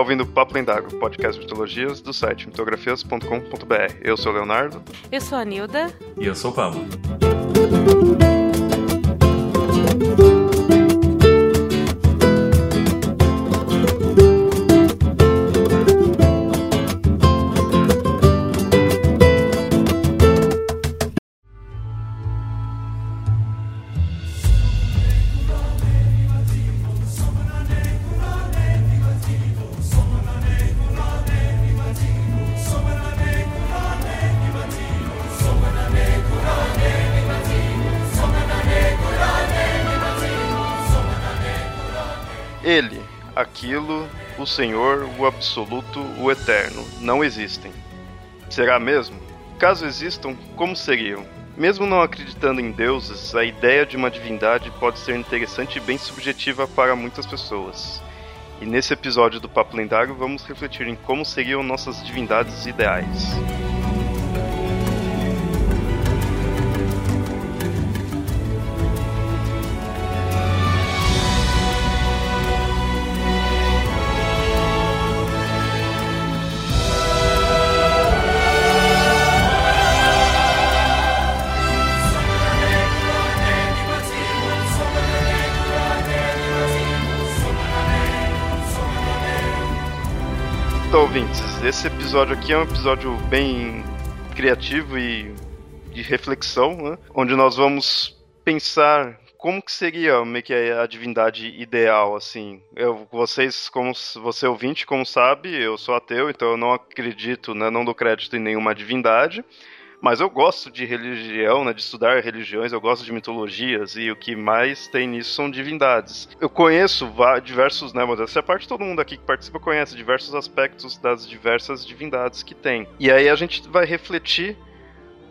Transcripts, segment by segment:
ouvindo Papo Lendário, podcast de mitologias do site mitografias.com.br. Eu sou o Leonardo. Eu sou a Nilda. E eu sou o Pablo. O Senhor, o Absoluto, o Eterno, não existem. Será mesmo? Caso existam, como seriam? Mesmo não acreditando em deuses, a ideia de uma divindade pode ser interessante e bem subjetiva para muitas pessoas. E nesse episódio do Papo Lendário vamos refletir em como seriam nossas divindades ideais. Episódio aqui é um episódio bem criativo e de reflexão, né? onde nós vamos pensar como que seria meio que a divindade ideal, assim. Eu, vocês, como você ouvinte, como sabe, eu sou ateu, então eu não acredito, né, não dou crédito em nenhuma divindade. Mas eu gosto de religião, né, de estudar religiões, eu gosto de mitologias e o que mais tem nisso são divindades. Eu conheço diversos, né, mas essa parte todo mundo aqui que participa conhece diversos aspectos das diversas divindades que tem. E aí a gente vai refletir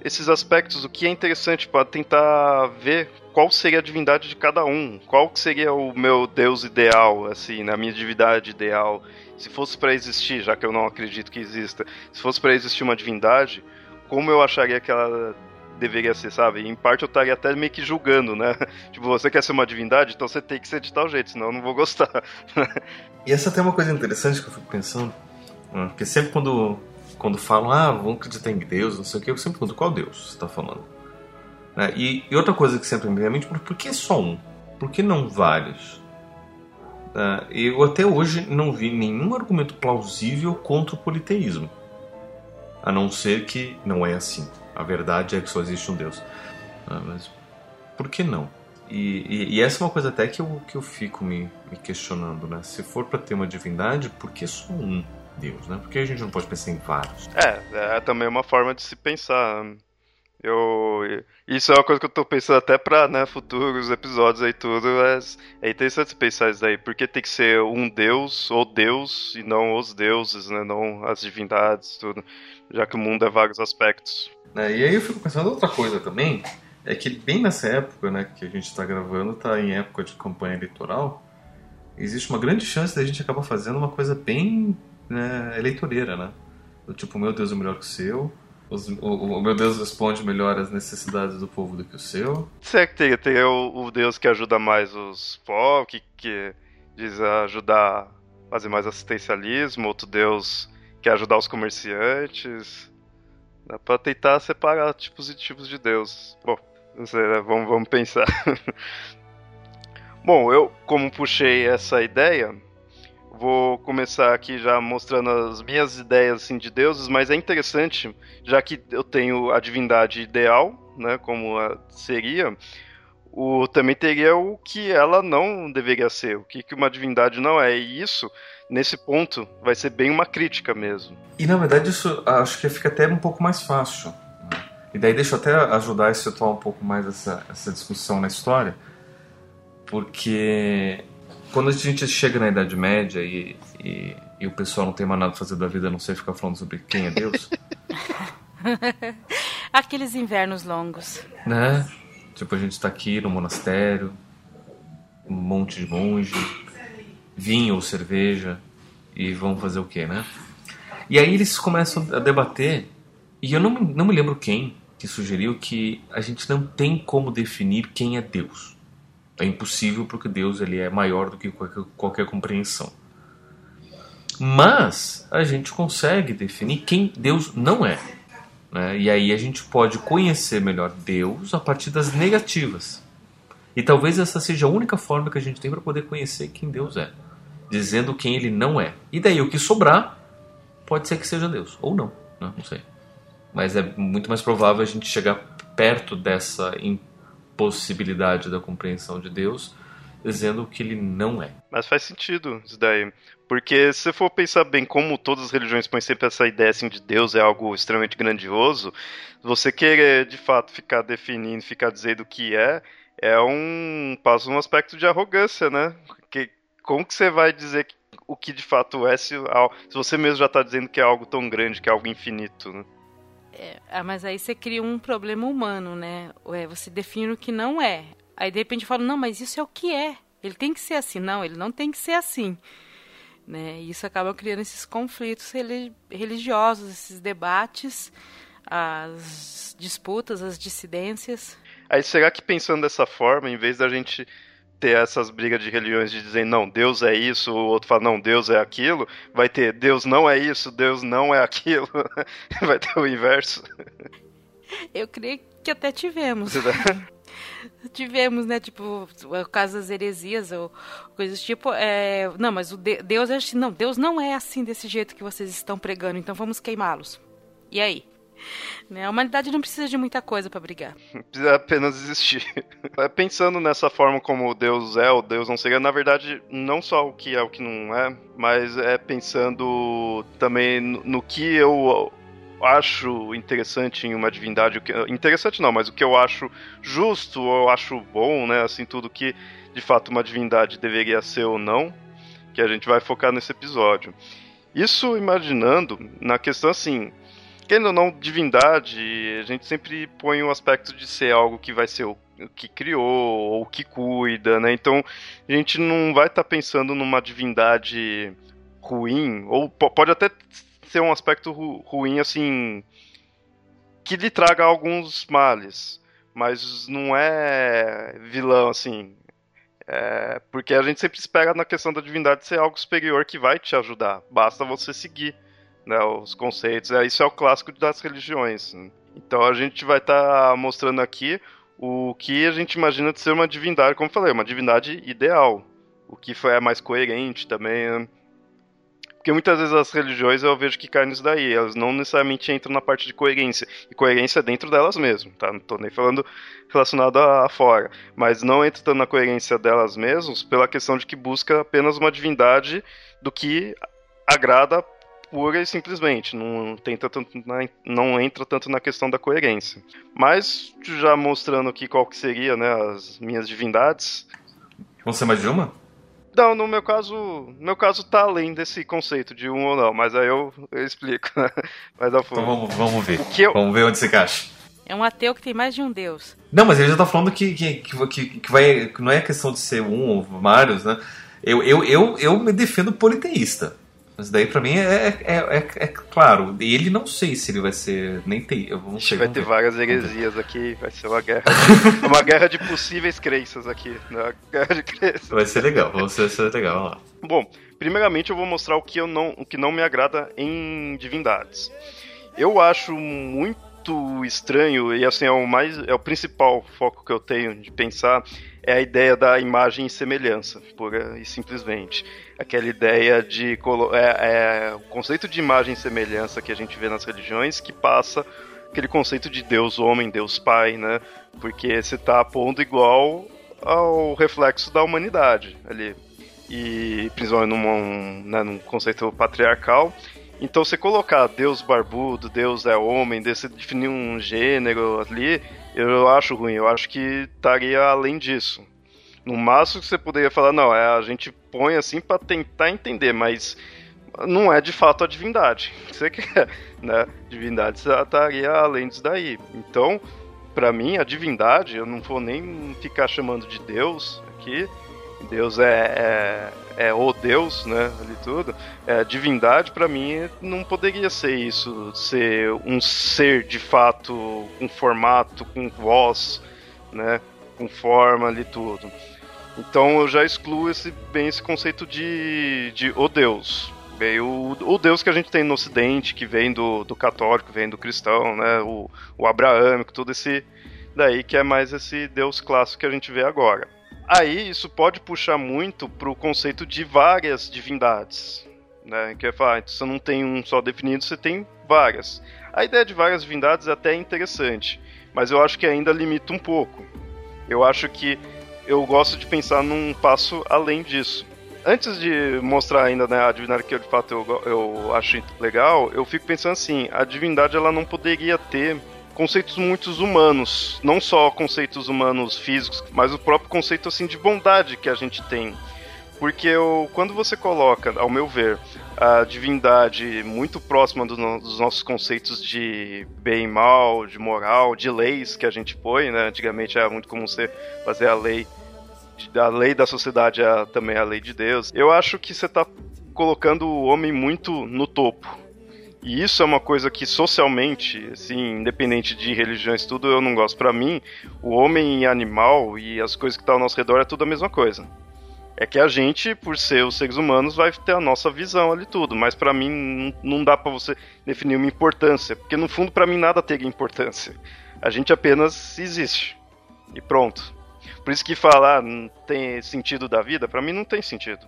esses aspectos, o que é interessante para tentar ver qual seria a divindade de cada um, qual seria o meu deus ideal, assim, na minha divindade ideal. Se fosse para existir, já que eu não acredito que exista, se fosse para existir uma divindade, como eu acharia que ela deveria ser, sabe? Em parte eu estaria até meio que julgando, né? Tipo, você quer ser uma divindade, então você tem que ser de tal jeito, senão eu não vou gostar. e essa tem uma coisa interessante que eu fico pensando, né? porque sempre quando, quando falam, ah, vamos acreditar em Deus, não sei o que, eu sempre pergunto, qual Deus você está falando? Né? E, e, outra coisa que sempre me vem à mente, por que só um? Por que não vários? Uh, eu até hoje não vi nenhum argumento plausível contra o politeísmo. A não ser que não é assim. A verdade é que só existe um Deus. Ah, mas por que não? E, e, e, essa é uma coisa até que eu, que eu fico me, me questionando, né? Se for para ter uma divindade, por que só um Deus, né? Por que a gente não pode pensar em vários? É, é também uma forma de se pensar. Eu, isso é uma coisa que eu tô pensando até pra né, futuros episódios aí tudo. É, é interessante pensar isso daí. Porque tem que ser um deus ou deus e não os deuses, né? Não as divindades, tudo já que o mundo é vários aspectos. É, e aí eu fico pensando outra coisa também, é que bem nessa época né, que a gente está gravando, está em época de campanha eleitoral, existe uma grande chance da gente acabar fazendo uma coisa bem né, eleitoreira, né? Do tipo, meu Deus é melhor que o seu, os, o, o, meu Deus responde melhor às necessidades do povo do que o seu. Será que tem, tem o, o Deus que ajuda mais os povos, que, que diz ajudar fazer mais assistencialismo, outro Deus quer ajudar os comerciantes. Dá pra tentar separar tipos e tipos de Deus. Bom, não sei, né? vamos, vamos pensar. Bom, eu, como puxei essa ideia, vou começar aqui já mostrando as minhas ideias assim, de deuses, mas é interessante, já que eu tenho a divindade ideal, né, como seria, o, também teria o que ela não deveria ser, o que, que uma divindade não é. E isso nesse ponto vai ser bem uma crítica mesmo. E na verdade isso acho que fica até um pouco mais fácil. Né? E daí deixa eu até ajudar a situar um pouco mais essa, essa discussão na história, porque quando a gente chega na Idade Média e, e, e o pessoal não tem mais nada a fazer da vida a não ser ficar falando sobre quem é Deus. Aqueles invernos longos. Né? Tipo, a gente está aqui no monastério, um monte de monge, vinho ou cerveja e vão fazer o quê, né? E aí eles começam a debater e eu não, não me lembro quem que sugeriu que a gente não tem como definir quem é Deus. É impossível porque Deus ele é maior do que qualquer, qualquer compreensão. Mas a gente consegue definir quem Deus não é. Né? E aí a gente pode conhecer melhor Deus a partir das negativas. E talvez essa seja a única forma que a gente tem para poder conhecer quem Deus é, dizendo quem ele não é. E daí o que sobrar pode ser que seja Deus, ou não, né? não sei. Mas é muito mais provável a gente chegar perto dessa impossibilidade da compreensão de Deus dizendo o que ele não é. Mas faz sentido isso daí. Porque se for pensar bem como todas as religiões põem sempre essa ideia assim, de Deus é algo extremamente grandioso, você querer de fato ficar definindo, ficar dizendo o que é, é um passa um aspecto de arrogância, né? Que, como que você vai dizer o que de fato é se, se você mesmo já está dizendo que é algo tão grande, que é algo infinito, né? É, ah, mas aí você cria um problema humano, né? É, você define o que não é. Aí de repente fala, não, mas isso é o que é. Ele tem que ser assim. Não, ele não tem que ser assim. Né? E isso acaba criando esses conflitos religiosos, esses debates, as disputas, as dissidências. Aí será que pensando dessa forma, em vez da gente ter essas brigas de religiões de dizer não, Deus é isso, o outro fala não, Deus é aquilo, vai ter Deus não é isso, Deus não é aquilo, vai ter o inverso. Eu creio que até tivemos. tivemos, né, tipo, o caso das heresias ou coisas tipo, é, não, mas o de, Deus é assim, não, Deus não é assim desse jeito que vocês estão pregando, então vamos queimá-los. E aí? Né? A humanidade não precisa de muita coisa para brigar. Precisa apenas existir. É, pensando nessa forma como Deus é ou Deus não seria, na verdade, não só o que é o que não é, mas é pensando também no que eu acho interessante em uma divindade, interessante não, mas o que eu acho justo, ou eu acho bom, né, assim, tudo que de fato uma divindade deveria ser ou não, que a gente vai focar nesse episódio. Isso imaginando na questão assim, querendo ou não, divindade, a gente sempre põe o aspecto de ser algo que vai ser o que criou ou que cuida, né? Então a gente não vai estar tá pensando numa divindade ruim, ou pode até ser um aspecto ru ruim, assim, que lhe traga alguns males, mas não é vilão, assim. É, porque a gente sempre espera na questão da divindade ser algo superior que vai te ajudar, basta você seguir né, os conceitos. É, isso é o clássico das religiões. Então a gente vai estar tá mostrando aqui o que a gente imagina de ser uma divindade, como eu falei, uma divindade ideal. O que é mais coerente também. Né? Porque muitas vezes as religiões eu vejo que caem nisso daí, elas não necessariamente entram na parte de coerência. E coerência é dentro delas mesmo, tá? Não tô nem falando relacionado a, fora. Mas não entra tanto na coerência delas mesmas pela questão de que busca apenas uma divindade do que agrada pura e simplesmente, não, tenta tanto na, não entra tanto na questão da coerência. Mas, já mostrando aqui qual que seria né, as minhas divindades. Vão ser mais de uma? Não, no meu caso, no meu caso tá além desse conceito de um ou não, mas aí eu, eu explico. Né? Mas então vamos, vamos ver. Eu... Vamos ver onde se encaixa. É um ateu que tem mais de um deus. Não, mas ele já tá falando que, que, que, que, vai, que não é questão de ser um ou vários, né? Eu, eu, eu, eu me defendo politeísta. Mas daí pra mim é, é, é, é, claro. E ele não sei se ele vai ser. Nem tem. Eu não sei. Vai ter ver. várias heresias aqui. Vai ser uma guerra. uma guerra de possíveis crenças aqui. Né? Uma guerra de crenças. Vai ser legal. Vai ser, ser legal. Lá. Bom, primeiramente eu vou mostrar o que, eu não, o que não me agrada em divindades. Eu acho muito estranho e assim é o mais é o principal foco que eu tenho de pensar é a ideia da imagem e semelhança, pura e simplesmente. Aquela ideia de. É, é, o conceito de imagem e semelhança que a gente vê nas religiões que passa aquele conceito de Deus homem, Deus pai, né? Porque você está pondo igual ao reflexo da humanidade ali. E principalmente num, né, num conceito patriarcal. Então, você colocar Deus barbudo, Deus é homem, você definir um gênero ali, eu acho ruim. Eu acho que estaria além disso. No máximo que você poderia falar, não, é a gente põe assim para tentar entender, mas não é de fato a divindade. Você quer, né? Divindade estaria além disso daí. Então, para mim, a divindade, eu não vou nem ficar chamando de Deus aqui. Deus é, é, é o Deus, né? Ali tudo. É, divindade, para mim, não poderia ser isso, ser um ser de fato, com formato, com voz, né? Com forma ali tudo. Então eu já excluo esse, bem esse conceito de, de o Deus. Bem, o, o Deus que a gente tem no Ocidente, que vem do, do católico, vem do cristão, né? O, o abraâmico, tudo esse daí que é mais esse Deus clássico que a gente vê agora. Aí isso pode puxar muito para o conceito de várias divindades, né? Que é falar, você não tem um só definido, você tem várias. A ideia de várias divindades é até interessante, mas eu acho que ainda limita um pouco. Eu acho que eu gosto de pensar num passo além disso. Antes de mostrar ainda né, a divindade que eu, de fato eu, eu acho legal, eu fico pensando assim, a divindade ela não poderia ter conceitos muito humanos, não só conceitos humanos físicos, mas o próprio conceito assim de bondade que a gente tem. Porque eu, quando você coloca, ao meu ver, a divindade muito próxima do, dos nossos conceitos de bem e mal, de moral, de leis que a gente põe, né? Antigamente era muito comum você fazer a lei, a lei da sociedade é também a lei de Deus. Eu acho que você está colocando o homem muito no topo e isso é uma coisa que socialmente, assim, independente de religiões, tudo eu não gosto. Para mim, o homem e animal e as coisas que estão tá ao nosso redor é tudo a mesma coisa. É que a gente, por ser os seres humanos, vai ter a nossa visão ali tudo, mas para mim não dá para você definir uma importância, porque no fundo para mim nada tem importância. A gente apenas existe. E pronto. Por isso que falar tem sentido da vida, para mim não tem sentido.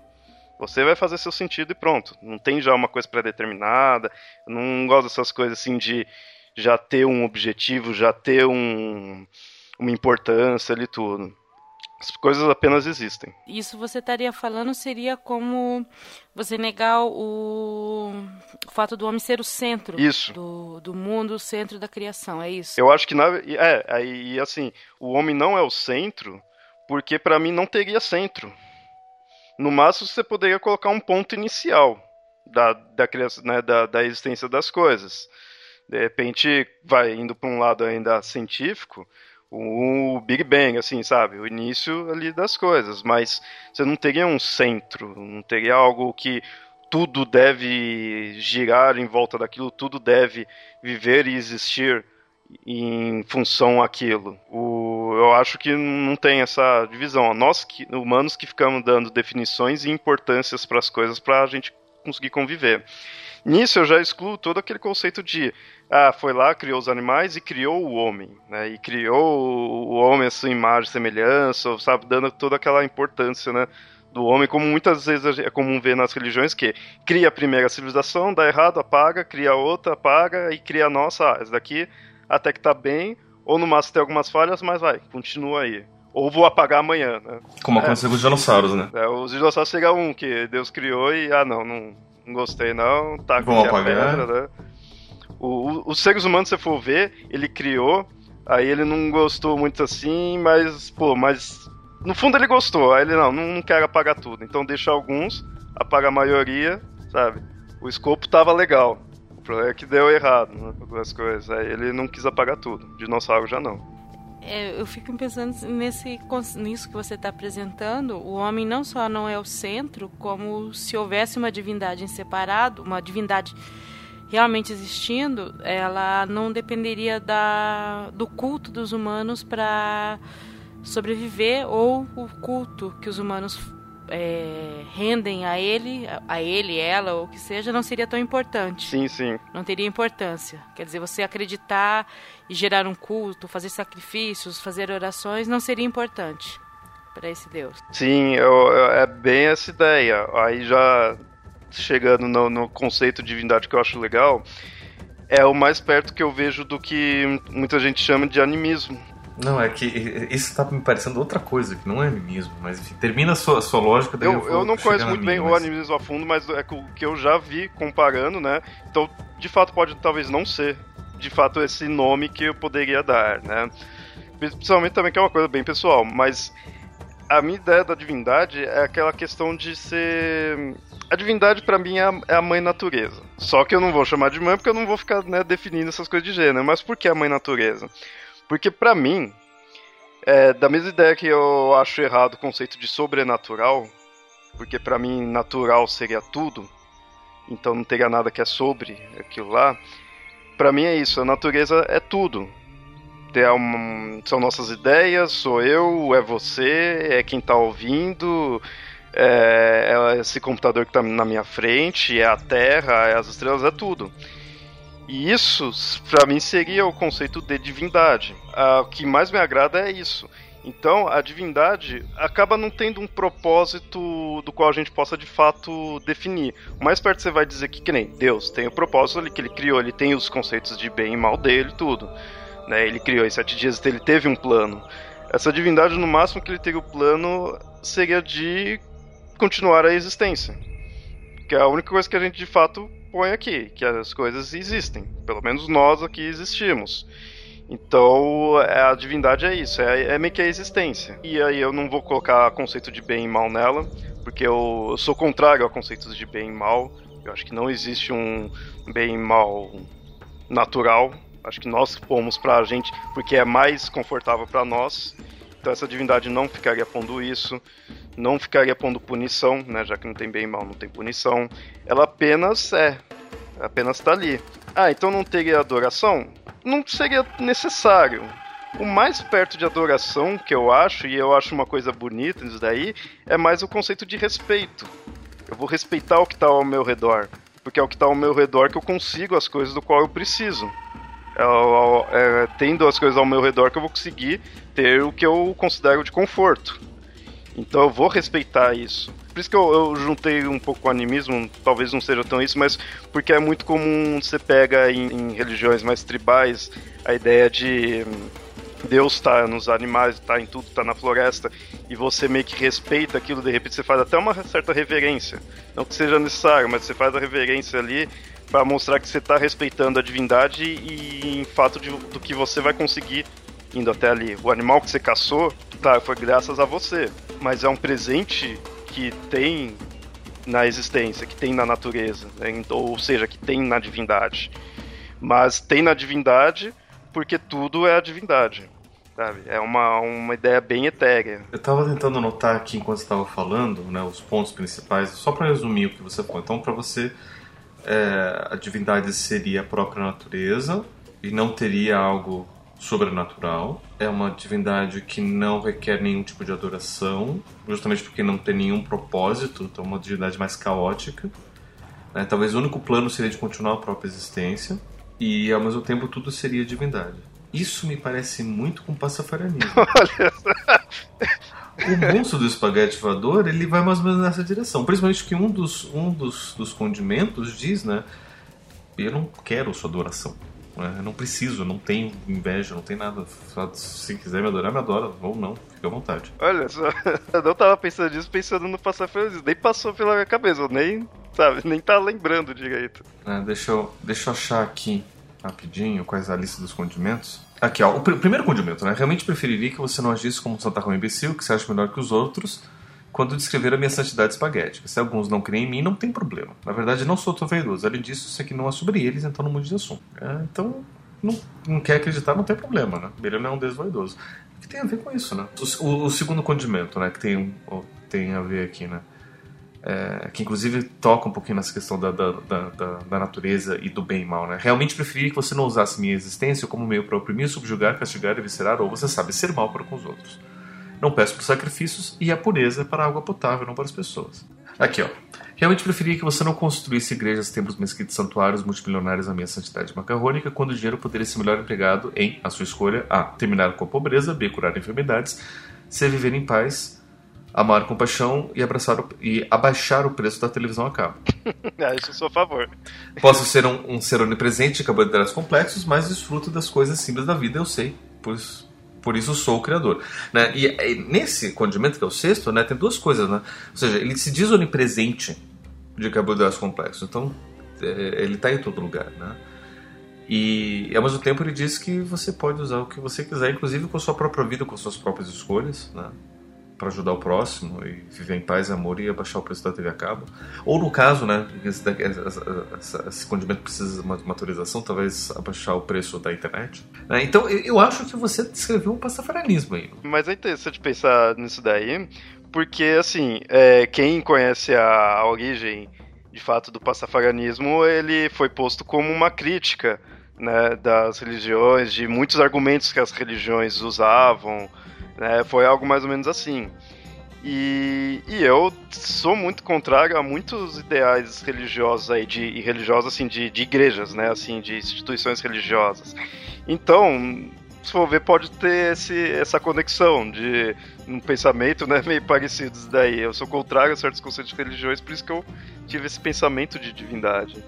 Você vai fazer seu sentido e pronto. Não tem já uma coisa pré-determinada. Não gosto dessas coisas assim de já ter um objetivo, já ter um, uma importância ali tudo. As coisas apenas existem. Isso você estaria falando seria como você negar o, o fato do homem ser o centro isso. Do, do mundo, o centro da criação, é isso? Eu acho que na, é, aí assim, o homem não é o centro porque para mim não teria centro. No máximo, você poderia colocar um ponto inicial da, da, criação, né, da, da existência das coisas. De repente, vai indo para um lado ainda científico, o Big Bang, assim, sabe? O início ali das coisas. Mas você não teria um centro, não teria algo que tudo deve girar em volta daquilo, tudo deve viver e existir em função aquilo. O, eu acho que não tem essa divisão. Nós, que, humanos, que ficamos dando definições e importâncias para as coisas para a gente conseguir conviver. Nisso eu já excluo todo aquele conceito de ah, foi lá, criou os animais e criou o homem, né? E criou o homem a sua imagem semelhança, sabe, dando toda aquela importância, né? Do homem, como muitas vezes é comum ver nas religiões, que cria a primeira civilização, dá errado, apaga, cria outra, apaga e cria a nossa. Ah, essa daqui até que tá bem, ou no máximo tem algumas falhas, mas vai, continua aí. Ou vou apagar amanhã, né? Como é. aconteceu com os dinossauros, né? É, os dinossauros seria um que Deus criou e, ah, não, não, não gostei não, tá Vamos apagar. Pedra, né? O, o, os seres humanos, se você for ver, ele criou, aí ele não gostou muito assim, mas, pô, mas no fundo ele gostou, aí ele não, não, não quer apagar tudo, então deixa alguns, apaga a maioria, sabe? O escopo tava legal. O problema é que deu errado, né? Algumas coisas. Aí ele não quis apagar tudo. Dinossauro já não. É, eu fico pensando nesse, nisso que você está apresentando. O homem não só não é o centro, como se houvesse uma divindade em separado, uma divindade realmente existindo, ela não dependeria da, do culto dos humanos para sobreviver ou o culto que os humanos é, rendem a ele, a ele, ela, ou o que seja, não seria tão importante. Sim, sim. Não teria importância. Quer dizer, você acreditar e gerar um culto, fazer sacrifícios, fazer orações, não seria importante para esse Deus. Sim, eu, eu, é bem essa ideia. Aí já chegando no, no conceito de divindade que eu acho legal, é o mais perto que eu vejo do que muita gente chama de animismo não, é que isso está me parecendo outra coisa, que não é animismo, mas enfim, termina a sua, a sua lógica. eu, eu, eu não conheço muito bem mas... o animismo a fundo, mas é o que eu já vi comparando, né? Então, de fato, pode talvez não ser, de fato, esse nome que eu poderia dar, né? Principalmente também que é uma coisa bem pessoal, mas a minha ideia da divindade é aquela questão de ser. A divindade para mim é a, é a, mãe natureza. Só que eu não vou chamar de mãe porque eu não vou ficar né, definindo essas coisas de gênero. Mas por que a mãe natureza? Porque para mim, é, da mesma ideia que eu acho errado o conceito de sobrenatural, porque para mim natural seria tudo, então não teria nada que é sobre aquilo lá. Para mim é isso, a natureza é tudo. É um, são nossas ideias, sou eu, é você, é quem tá ouvindo, é, é esse computador que está na minha frente, é a Terra, é as estrelas, é tudo. E isso, para mim, seria o conceito de divindade. Ah, o que mais me agrada é isso. Então, a divindade acaba não tendo um propósito do qual a gente possa de fato definir. O mais perto você vai dizer que, que nem Deus tem o propósito que ele criou, ele tem os conceitos de bem e mal dele, tudo. Né? Ele criou em sete dias, ele teve um plano. Essa divindade, no máximo que ele teria o plano, seria de continuar a existência. Que é a única coisa que a gente de fato põe aqui, que as coisas existem. Pelo menos nós aqui existimos. Então, é, a divindade é isso, é, é meio que a existência. E aí eu não vou colocar conceito de bem e mal nela, porque eu, eu sou contrário a conceitos de bem e mal. Eu acho que não existe um bem e mal natural. Acho que nós pomos pra gente porque é mais confortável para nós. Então essa divindade não ficaria pondo isso, não ficaria pondo punição, né? Já que não tem bem e mal, não tem punição. Ela apenas é, apenas está ali. Ah, então não teria adoração? não seria necessário. O mais perto de adoração que eu acho, e eu acho uma coisa bonita nisso daí, é mais o conceito de respeito. Eu vou respeitar o que está ao meu redor, porque é o que está ao meu redor que eu consigo as coisas do qual eu preciso. É, é, tendo as coisas ao meu redor que eu vou conseguir ter o que eu considero de conforto. Então eu vou respeitar isso. Por isso que eu, eu, juntei um pouco o animismo, talvez não seja tão isso, mas porque é muito comum você pega em, em religiões mais tribais a ideia de hum, Deus está nos animais, está em tudo, está na floresta, e você meio que respeita aquilo, de repente você faz até uma certa reverência. Não que seja necessário, mas você faz a reverência ali para mostrar que você está respeitando a divindade e em fato de, do que você vai conseguir indo até ali. O animal que você caçou, tá, foi graças a você, mas é um presente que tem na existência, que tem na natureza, né? ou seja, que tem na divindade. Mas tem na divindade porque tudo é a divindade. Sabe? É uma, uma ideia bem etérea. Eu estava tentando anotar aqui enquanto estava falando né, os pontos principais, só para resumir o que você falou. Então, para você, é, a divindade seria a própria natureza e não teria algo sobrenatural. É uma divindade que não requer nenhum tipo de adoração, justamente porque não tem nenhum propósito, então é uma divindade mais caótica. Né? Talvez o único plano seria de continuar a própria existência e ao mesmo tempo tudo seria divindade. Isso me parece muito com passafarianismo. o monstro do espaguete voador ele vai mais ou menos nessa direção. Principalmente que um dos, um dos, dos condimentos diz, né? Eu não quero sua adoração. Né? Eu não preciso, não tenho inveja, não tem nada. Se quiser me adorar, me adora. Ou não, fica à vontade. Olha só, eu não tava pensando nisso, pensando no passar feliz. Nem passou pela minha cabeça, nem, sabe, nem tá lembrando direito. É, deixa, eu, deixa eu achar aqui rapidinho quais a lista dos condimentos. Aqui, ó, o pr primeiro condimento, né? Realmente preferiria que você não agisse como um Santa Roma imbecil, que se acha melhor que os outros, quando descrever a minha santidade espaguete. Se alguns não creem em mim, não tem problema. Na verdade, não sou tão vaidoso. Além disso, sei que não é sobre eles, então não mude de assunto. É, então, não, não, quer acreditar, não tem problema, né? Ele não é um deus vaidoso. O que tem a ver com isso, né? O, o, o segundo condimento, né, que tem, tem a ver aqui, né? É, que inclusive toca um pouquinho nessa questão da, da, da, da, natureza e do bem e mal. Né? Realmente preferia que você não usasse minha existência como meio para oprimir, subjugar, castigar e viscerar, ou você sabe, ser mal para com os outros. Não peço por sacrifícios e a pureza para a água potável, não para as pessoas. Aqui, ó. Realmente preferia que você não construísse igrejas, templos, mesquitas, santuários multimilionários à minha santidade macarrônica, quando o dinheiro poderia ser melhor empregado em, a sua escolha, A. Terminar com a pobreza, B. Curar enfermidades, C. Viver em paz, amar com paixão e, abraçar o, e abaixar o preço da televisão a cabo. ah, isso eu sou a favor. Posso ser um, um ser onipresente carboidratos complexos, mas desfruto das coisas simples da vida, eu sei, pois por isso sou o criador. Né? E, e, nesse condimento, que é o sexto, né, tem duas coisas. Né? Ou seja, ele se diz onipresente de carboidratos complexos. Então, é, ele está em todo lugar. Né? E ao mesmo tempo ele diz que você pode usar o que você quiser, inclusive com a sua própria vida, com suas próprias escolhas. Né? Para ajudar o próximo e viver em paz amor e abaixar o preço da TV a cabo. Ou no caso, né, esse, esse, esse condimento precisa de uma autorização, talvez abaixar o preço da internet. Né? Então eu acho que você descreveu um pastafarianismo aí. Mas é interessante pensar nisso daí, porque assim, é, quem conhece a, a origem de fato do pastafarianismo, ele foi posto como uma crítica né, das religiões, de muitos argumentos que as religiões usavam, né? Foi algo mais ou menos assim. E, e eu sou muito contrário a muitos ideais religiosos aí, de, e religiosos assim, de, de igrejas, né? Assim, de instituições religiosas. Então, se for ver, pode ter esse, essa conexão de um pensamento né, meio parecido daí. Eu sou contrário a certos conceitos de religiões, por isso que eu tive esse pensamento de divindade.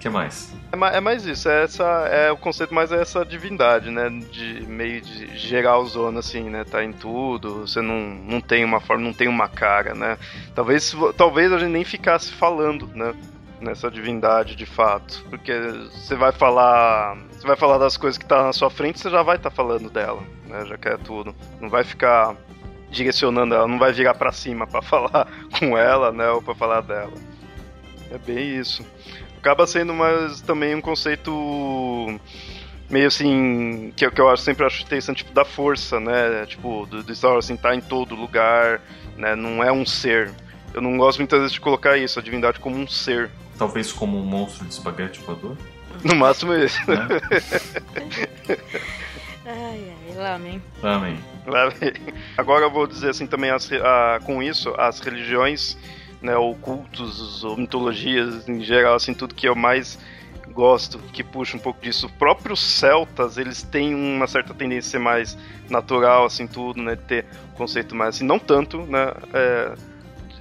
Que mais? É, mais? é mais isso, é, essa, é o conceito mais é essa divindade, né? De meio de geral zona, assim, né? Tá em tudo, você não, não tem uma forma, não tem uma cara, né? Talvez, talvez a gente nem ficasse falando, né? Nessa divindade de fato. Porque você vai falar. Você vai falar das coisas que tá na sua frente, você já vai estar tá falando dela, né? Já que é tudo. Não vai ficar direcionando ela, não vai virar para cima para falar com ela, né? Ou pra falar dela. É bem isso acaba sendo mais também um conceito meio assim, que, que eu acho, sempre acho interessante, tipo, da força, né? Tipo, do, do Star Wars, assim, tá em todo lugar, né? Não é um ser. Eu não gosto muitas vezes de colocar isso, a divindade como um ser. Talvez como um monstro de espaguete voador? No máximo isso. Né? ai, ai, amém. Amém. Agora eu vou dizer assim também, as, a, com isso, as religiões né, ou cultos, ou mitologias em geral, assim, tudo que eu mais gosto, que puxa um pouco disso. Os próprios celtas, eles têm uma certa tendência a ser mais natural, assim, tudo, né, ter conceito mais, assim, não tanto, né, é,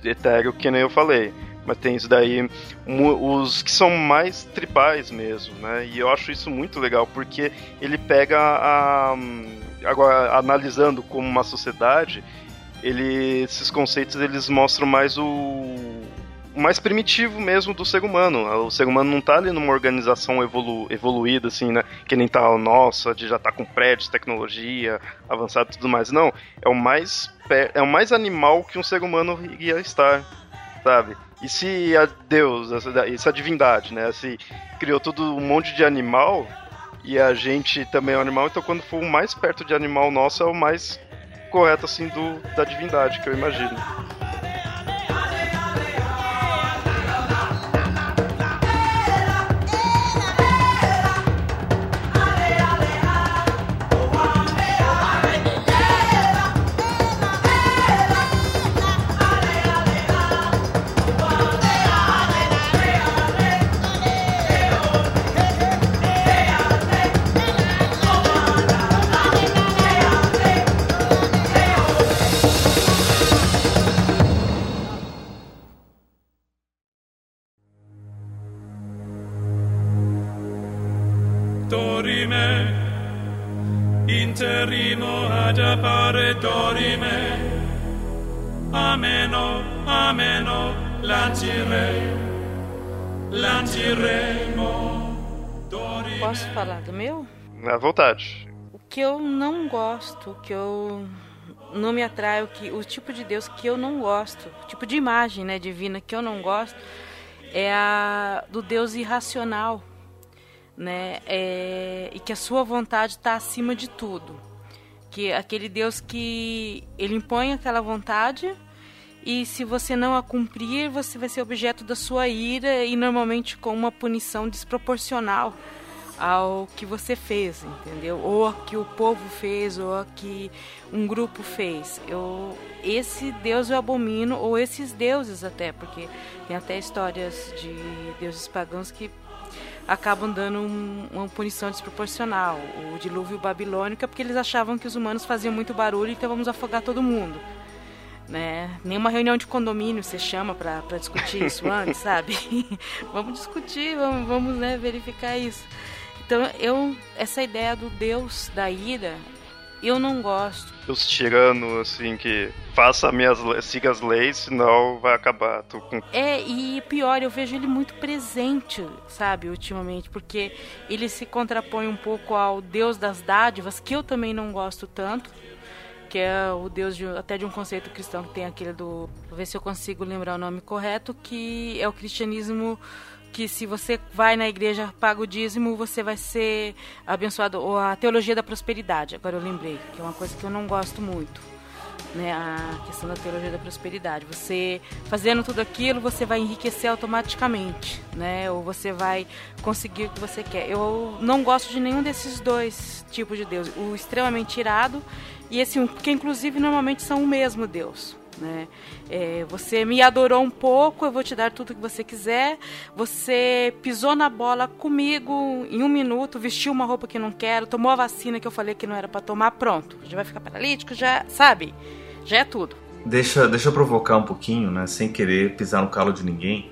etéreo, que nem eu falei, mas tem isso daí, os que são mais tribais mesmo, né, e eu acho isso muito legal, porque ele pega a... Agora, analisando como uma sociedade, ele, esses conceitos eles mostram mais o, o mais primitivo mesmo do ser humano. O ser humano não está ali numa organização evolu, evoluída, assim, né? Que nem tá, nossa, de já tá com prédios, tecnologia, avançado e tudo mais. Não. É o mais, é o mais animal que um ser humano iria estar, sabe? E se a Deus, essa, essa divindade, né? Se criou todo um monte de animal e a gente também é um animal, então quando for o mais perto de animal nosso é o mais correto assim do da divindade que eu imagino. Posso falar do meu? À vontade. O que eu não gosto, o que eu não me atrai, o, que, o tipo de Deus que eu não gosto, o tipo de imagem né, divina que eu não gosto, é a do Deus irracional, né? É, e que a sua vontade está acima de tudo. Que aquele Deus que ele impõe aquela vontade e se você não a cumprir, você vai ser objeto da sua ira e normalmente com uma punição desproporcional ao que você fez, entendeu? Ou a que o povo fez, ou a que um grupo fez. Eu, esse Deus eu abomino, ou esses deuses até, porque tem até histórias de deuses pagãos que acabam dando um, uma punição desproporcional. O dilúvio babilônico é porque eles achavam que os humanos faziam muito barulho, então vamos afogar todo mundo. Né? Nenhuma reunião de condomínio você chama para discutir isso antes, sabe? vamos discutir, vamos, vamos né, verificar isso. Então, eu essa ideia do Deus da ira, eu não gosto. Os tiranos, assim, que faça minhas siga as leis, senão vai acabar. Tô com... É, e pior, eu vejo ele muito presente, sabe, ultimamente, porque ele se contrapõe um pouco ao Deus das dádivas, que eu também não gosto tanto, que é o Deus de, até de um conceito cristão que tem aquele do. Vou ver se eu consigo lembrar o nome correto, que é o cristianismo que se você vai na igreja, paga o dízimo, você vai ser abençoado. Ou a teologia da prosperidade, agora eu lembrei, que é uma coisa que eu não gosto muito. Né, a questão da teologia da prosperidade. Você fazendo tudo aquilo, você vai enriquecer automaticamente, né? Ou você vai conseguir o que você quer. Eu não gosto de nenhum desses dois tipos de Deus. O extremamente irado e esse um, porque inclusive normalmente são o mesmo Deus Né? É, você me adorou um pouco, eu vou te dar tudo que você quiser. Você pisou na bola comigo em um minuto, vestiu uma roupa que não quero, tomou a vacina que eu falei que não era para tomar, pronto. Já vai ficar paralítico, já sabe, já é tudo. Deixa, deixa eu provocar um pouquinho, né, sem querer pisar no calo de ninguém.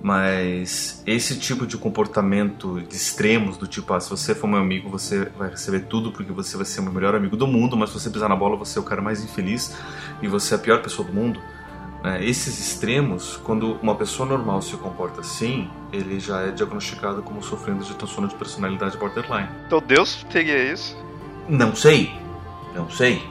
Mas esse tipo de comportamento de extremos, do tipo, ah, se você for meu amigo, você vai receber tudo porque você vai ser o meu melhor amigo do mundo, mas se você pisar na bola, você é o cara mais infeliz e você é a pior pessoa do mundo. Né? Esses extremos, quando uma pessoa normal se comporta assim, ele já é diagnosticado como sofrendo de transtorno de personalidade borderline. Então Deus teria isso? Não sei, não sei.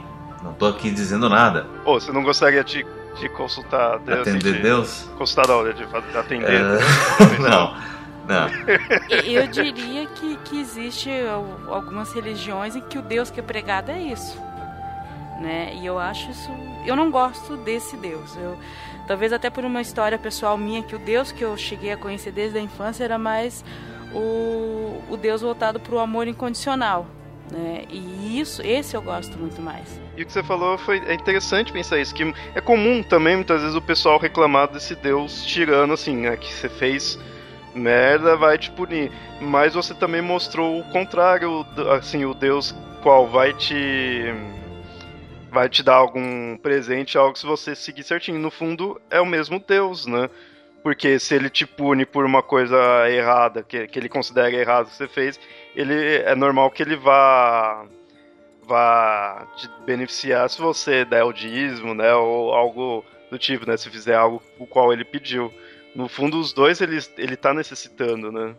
Não tô aqui dizendo nada. Pô, você não gostaria de de consultar Deus. Atender de, Deus? Consultar não, de atender. É... não, não. Eu diria que, que existe algumas religiões em que o Deus que é pregado é isso. Né? E eu acho isso. Eu não gosto desse Deus. Eu, talvez até por uma história pessoal minha, que o Deus que eu cheguei a conhecer desde a infância era mais o, o Deus voltado para o amor incondicional. Né? E isso, esse eu gosto muito mais. E o que você falou foi é interessante pensar isso, que é comum também muitas vezes o pessoal reclamar desse Deus tirando assim, né, que você fez merda, vai te punir. Mas você também mostrou o contrário, assim, o Deus qual vai te vai te dar algum presente, algo se você seguir certinho. No fundo, é o mesmo Deus, né? Porque se ele te pune por uma coisa errada, que, que ele considera errado que você fez, ele é normal que ele vá vá te beneficiar se você der o dízimo, né, ou algo do tipo, né, se fizer algo o qual ele pediu. No fundo, os dois ele, ele tá necessitando, né?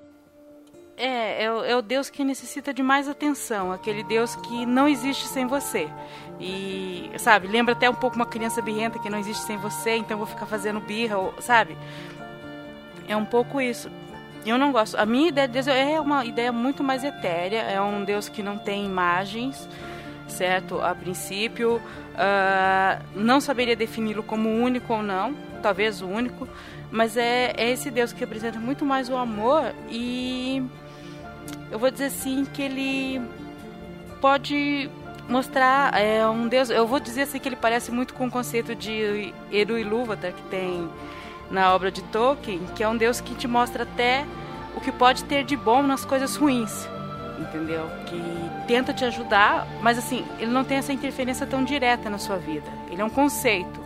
É, é o, é o Deus que necessita de mais atenção, aquele Deus que não existe sem você. E, sabe, lembra até um pouco uma criança birrenta que não existe sem você, então vou ficar fazendo birra, sabe? É um pouco isso. Eu não gosto. A minha ideia de Deus é uma ideia muito mais etérea. É um Deus que não tem imagens, certo? A princípio, uh, não saberia defini-lo como único ou não, talvez o único, mas é, é esse Deus que representa muito mais o amor e eu vou dizer assim que ele pode mostrar é um Deus. Eu vou dizer assim que ele parece muito com o conceito de Eru Ilúvatar que tem na obra de Tolkien, que é um Deus que te mostra até o que pode ter de bom nas coisas ruins, entendeu? Que tenta te ajudar, mas assim, ele não tem essa interferência tão direta na sua vida. Ele é um conceito.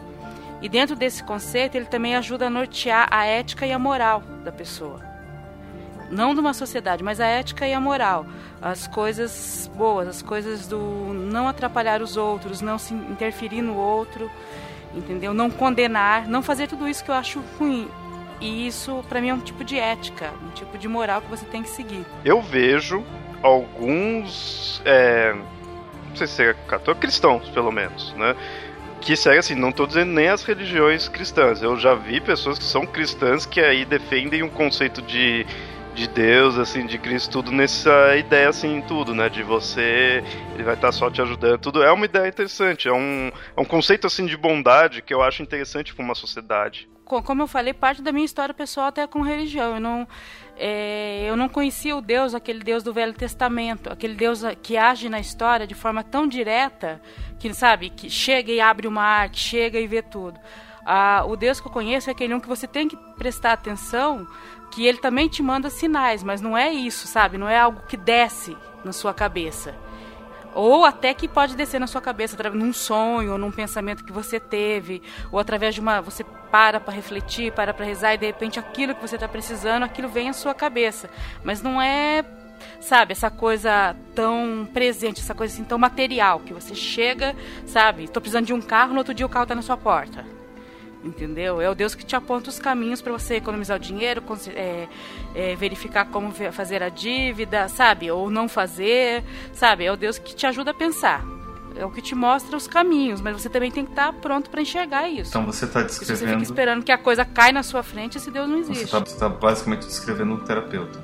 E dentro desse conceito, ele também ajuda a nortear a ética e a moral da pessoa. Não de uma sociedade, mas a ética e a moral. As coisas boas, as coisas do não atrapalhar os outros, não se interferir no outro entendeu? Não condenar, não fazer tudo isso que eu acho ruim. E isso, para mim, é um tipo de ética, um tipo de moral que você tem que seguir. Eu vejo alguns. É, não sei se é católicos, cristãos, pelo menos, né? Que segue assim, não estou dizendo nem as religiões cristãs. Eu já vi pessoas que são cristãs que aí defendem um conceito de de Deus, assim, de Cristo, tudo nessa ideia, assim, tudo, né? De você, ele vai estar só te ajudando, tudo. É uma ideia interessante, é um, é um conceito, assim, de bondade que eu acho interessante para uma sociedade. Como eu falei, parte da minha história pessoal até com religião. Eu não, é, eu não conhecia o Deus, aquele Deus do Velho Testamento, aquele Deus que age na história de forma tão direta, que, sabe, que chega e abre uma arte, chega e vê tudo. Ah, o Deus que eu conheço é aquele um que você tem que prestar atenção que ele também te manda sinais, mas não é isso, sabe? Não é algo que desce na sua cabeça. Ou até que pode descer na sua cabeça através num sonho, ou num pensamento que você teve, ou através de uma. Você para para refletir, para para rezar, e de repente aquilo que você está precisando, aquilo vem à sua cabeça. Mas não é, sabe, essa coisa tão presente, essa coisa assim tão material, que você chega, sabe, estou precisando de um carro, no outro dia o carro está na sua porta entendeu? É o Deus que te aponta os caminhos para você economizar o dinheiro, é, é, verificar como fazer a dívida, sabe? Ou não fazer, sabe? É o Deus que te ajuda a pensar. É o que te mostra os caminhos, mas você também tem que estar pronto para enxergar isso. Então você está descrevendo. Se você fica esperando que a coisa caia na sua frente, esse Deus não existe. Você está tá basicamente descrevendo um terapeuta.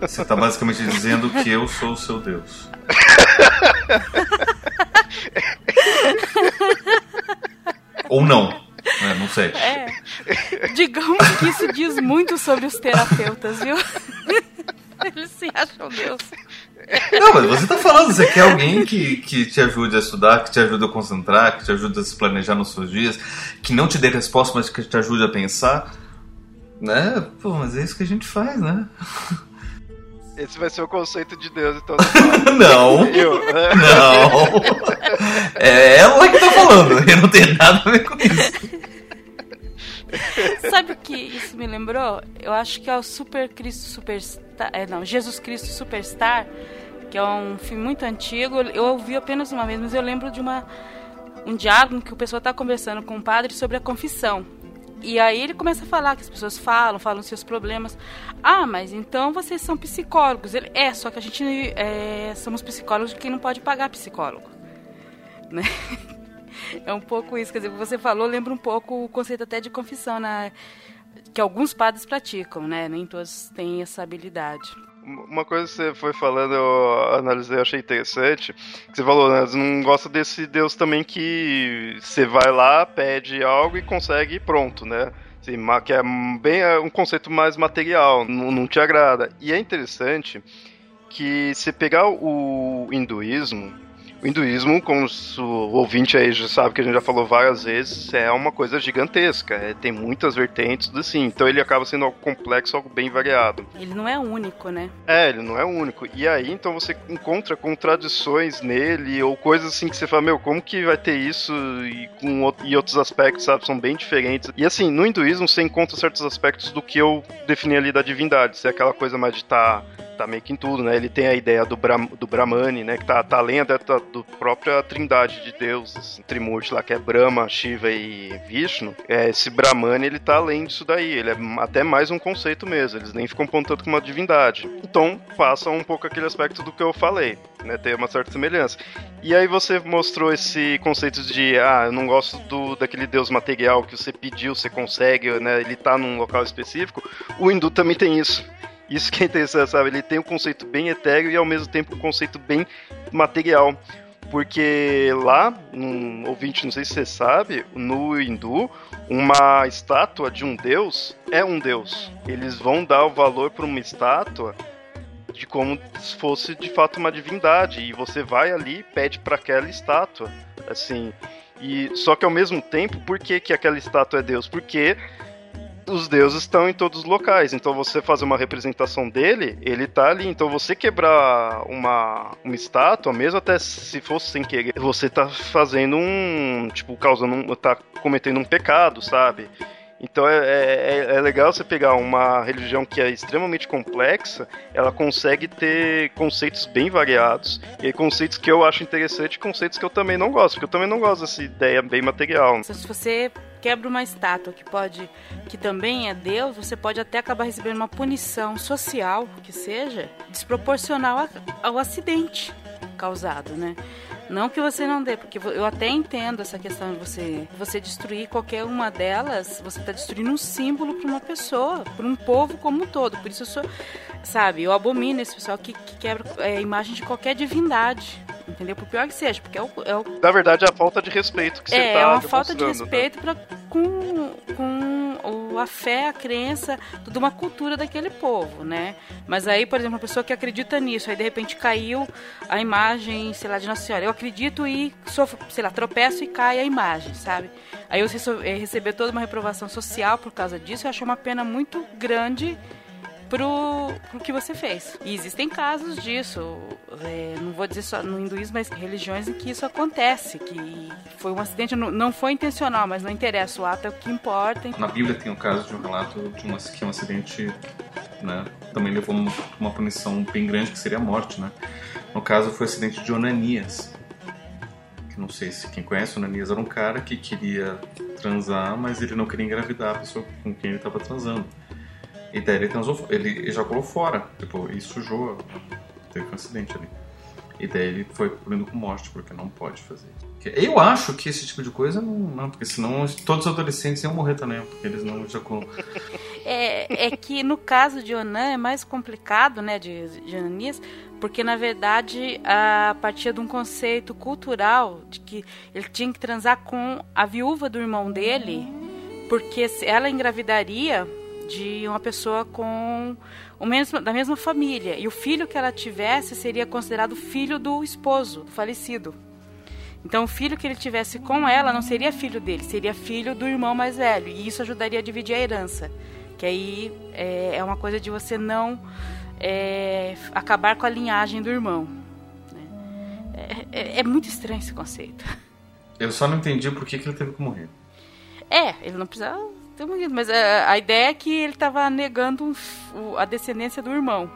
Você está basicamente dizendo que eu sou o seu Deus. Ou não. É, não sei. É. Digamos que isso diz muito sobre os terapeutas, viu? Eles se acham Deus. Não, coisa, você tá falando, você quer alguém que, que te ajude a estudar, que te ajude a concentrar, que te ajude a se planejar nos seus dias, que não te dê resposta, mas que te ajude a pensar. Né? Pô, mas é isso que a gente faz, né? Esse vai ser o conceito de Deus, então. não. Eu, né? Não. É ela que tá falando. Eu não tenho nada a ver com isso. Sabe o que isso me lembrou? Eu acho que é o Super Cristo Superstar. É, não, Jesus Cristo Superstar, que é um filme muito antigo. Eu ouvi apenas uma vez, mas eu lembro de uma um diálogo que o pessoal está conversando com o padre sobre a confissão. E aí ele começa a falar que as pessoas falam, falam seus problemas. Ah, mas então vocês são psicólogos. Ele, é, só que a gente é, somos psicólogos de quem não pode pagar psicólogo. Né? É um pouco isso. Quer dizer, você falou, lembra um pouco o conceito até de confissão, né? que alguns padres praticam, né? Nem todos têm essa habilidade. Uma coisa que você foi falando, eu analisei, eu achei interessante, você falou, né, você não gosta desse Deus também que você vai lá, pede algo e consegue e pronto, né? Assim, que é bem é um conceito mais material, não, não te agrada. E é interessante que se pegar o hinduísmo, o hinduísmo, como o ouvinte aí já sabe que a gente já falou várias vezes, é uma coisa gigantesca. É, tem muitas vertentes assim. Então ele acaba sendo algo complexo, algo bem variado. Ele não é único, né? É, ele não é único. E aí, então você encontra contradições nele, ou coisas assim que você fala, meu, como que vai ter isso e, com, e outros aspectos, sabe? São bem diferentes. E assim, no hinduísmo você encontra certos aspectos do que eu defini ali da divindade. Se é aquela coisa mais de estar. Tá tá meio que em tudo, né? Ele tem a ideia do, Bra do Brahmani, né? Que tá, tá além da, do própria trindade de deuses, Trimurti lá, que é Brahma, Shiva e Vishnu. É, esse Brahmani, ele tá além disso daí. Ele é até mais um conceito mesmo. Eles nem ficam apontando como uma divindade. Então, passa um pouco aquele aspecto do que eu falei, né? Tem uma certa semelhança. E aí você mostrou esse conceito de, ah, eu não gosto do, daquele deus material que você pediu, você consegue, né? Ele tá num local específico. O hindu também tem isso. Isso que é interessante, sabe? Ele tem um conceito bem etéreo e ao mesmo tempo um conceito bem material. Porque lá, um ouvinte, não sei se você sabe, no hindu, uma estátua de um deus é um deus. Eles vão dar o valor para uma estátua de como se fosse de fato uma divindade. E você vai ali e pede para aquela estátua. Assim. E só que ao mesmo tempo, por que, que aquela estátua é Deus? Porque os deuses estão em todos os locais. Então você fazer uma representação dele, ele tá ali. Então você quebrar uma, uma estátua, mesmo até se fosse sem querer, você tá fazendo um. Tipo, causando um. tá cometendo um pecado, sabe? Então é, é, é, legal você pegar uma religião que é extremamente complexa, ela consegue ter conceitos bem variados, e conceitos que eu acho interessante conceitos que eu também não gosto, porque eu também não gosto dessa ideia bem material. Se você quebra uma estátua que pode que também é Deus, você pode até acabar recebendo uma punição social, que seja, desproporcional ao acidente causado, né? Não que você não dê, porque eu até entendo essa questão de você, você destruir qualquer uma delas, você está destruindo um símbolo para uma pessoa, para um povo como um todo. Por isso eu sou, sabe, eu abomino esse pessoal que, que quebra é, a imagem de qualquer divindade. Entendeu? Por pior que seja, porque é o. É o... Na verdade, é a falta de respeito que você é, tá É, uma falta de né? respeito pra, com, com a fé, a crença de uma cultura daquele povo, né? Mas aí, por exemplo, uma pessoa que acredita nisso, aí de repente caiu a imagem, sei lá, de Nossa Senhora. Eu acredito e sofro, sei lá, tropeço e cai a imagem, sabe? Aí você receber toda uma reprovação social por causa disso, eu acho uma pena muito grande pro, pro que você fez. E existem casos disso, é, não vou dizer só no hinduísmo, mas religiões em que isso acontece, que foi um acidente, não, não foi intencional, mas não interessa, o ato é o que importa. Na Bíblia tem um caso de um relato de uma, que um acidente né, também levou uma, uma punição bem grande, que seria a morte, né? No caso foi o acidente de Onanias, não sei se quem conhece, Onanias era um cara que queria transar, mas ele não queria engravidar a pessoa com quem ele estava transando. E daí ele transou, ele ejaculou fora, tipo, e sujou, teve um acidente ali. E daí ele foi punido com morte, porque não pode fazer. Eu acho que esse tipo de coisa não, não porque senão todos os adolescentes iam morrer também, porque eles não ejaculam. É, é que no caso de Onan é mais complicado, né, de, de Ananias, porque na verdade a partir de um conceito cultural de que ele tinha que transar com a viúva do irmão dele, porque ela engravidaria de uma pessoa com o mesmo, da mesma família. E o filho que ela tivesse seria considerado filho do esposo, do falecido. Então, o filho que ele tivesse com ela não seria filho dele, seria filho do irmão mais velho. E isso ajudaria a dividir a herança. Que aí é, é uma coisa de você não é, acabar com a linhagem do irmão. Né? É, é, é, muito estranho esse conceito. Eu só não entendi por que, que ele teve que morrer. É, ele não precisava morrido, mas a, é, a ideia é que ele estava negando a descendência do irmão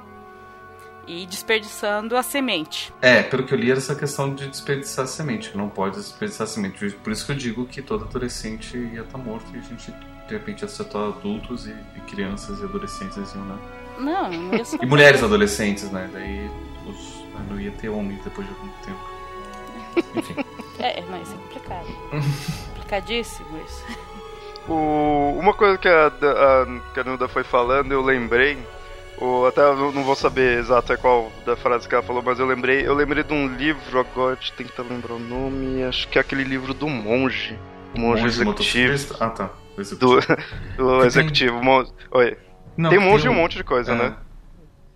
e desperdiçando a semente. É, pelo que eu li era essa questão de desperdiçar a semente, não pode desperdiçar a semente. Por isso que eu digo que todo adolescente ia estar tá morto e a gente de repente ia acertar adultos e, e, crianças e adolescentes iam, né? Não, não ia E mulheres adolescentes, né? Daí os, não ia ter homens depois de algum tempo. Enfim. É, mas é complicado. Complicadíssimo isso. O, uma coisa que a, a, que a Nuda foi falando, eu lembrei o, até eu não vou saber exato qual da frase que ela falou, mas eu lembrei, eu lembrei de um livro agora, deixa eu tentar lembrar o nome, acho que é aquele livro do monge. O monge, monge executivo. Ah, tá. Executivo. Do, do executivo. Tem... Mon... Oi. Não, tem monge e um... um monte de coisa, é, né?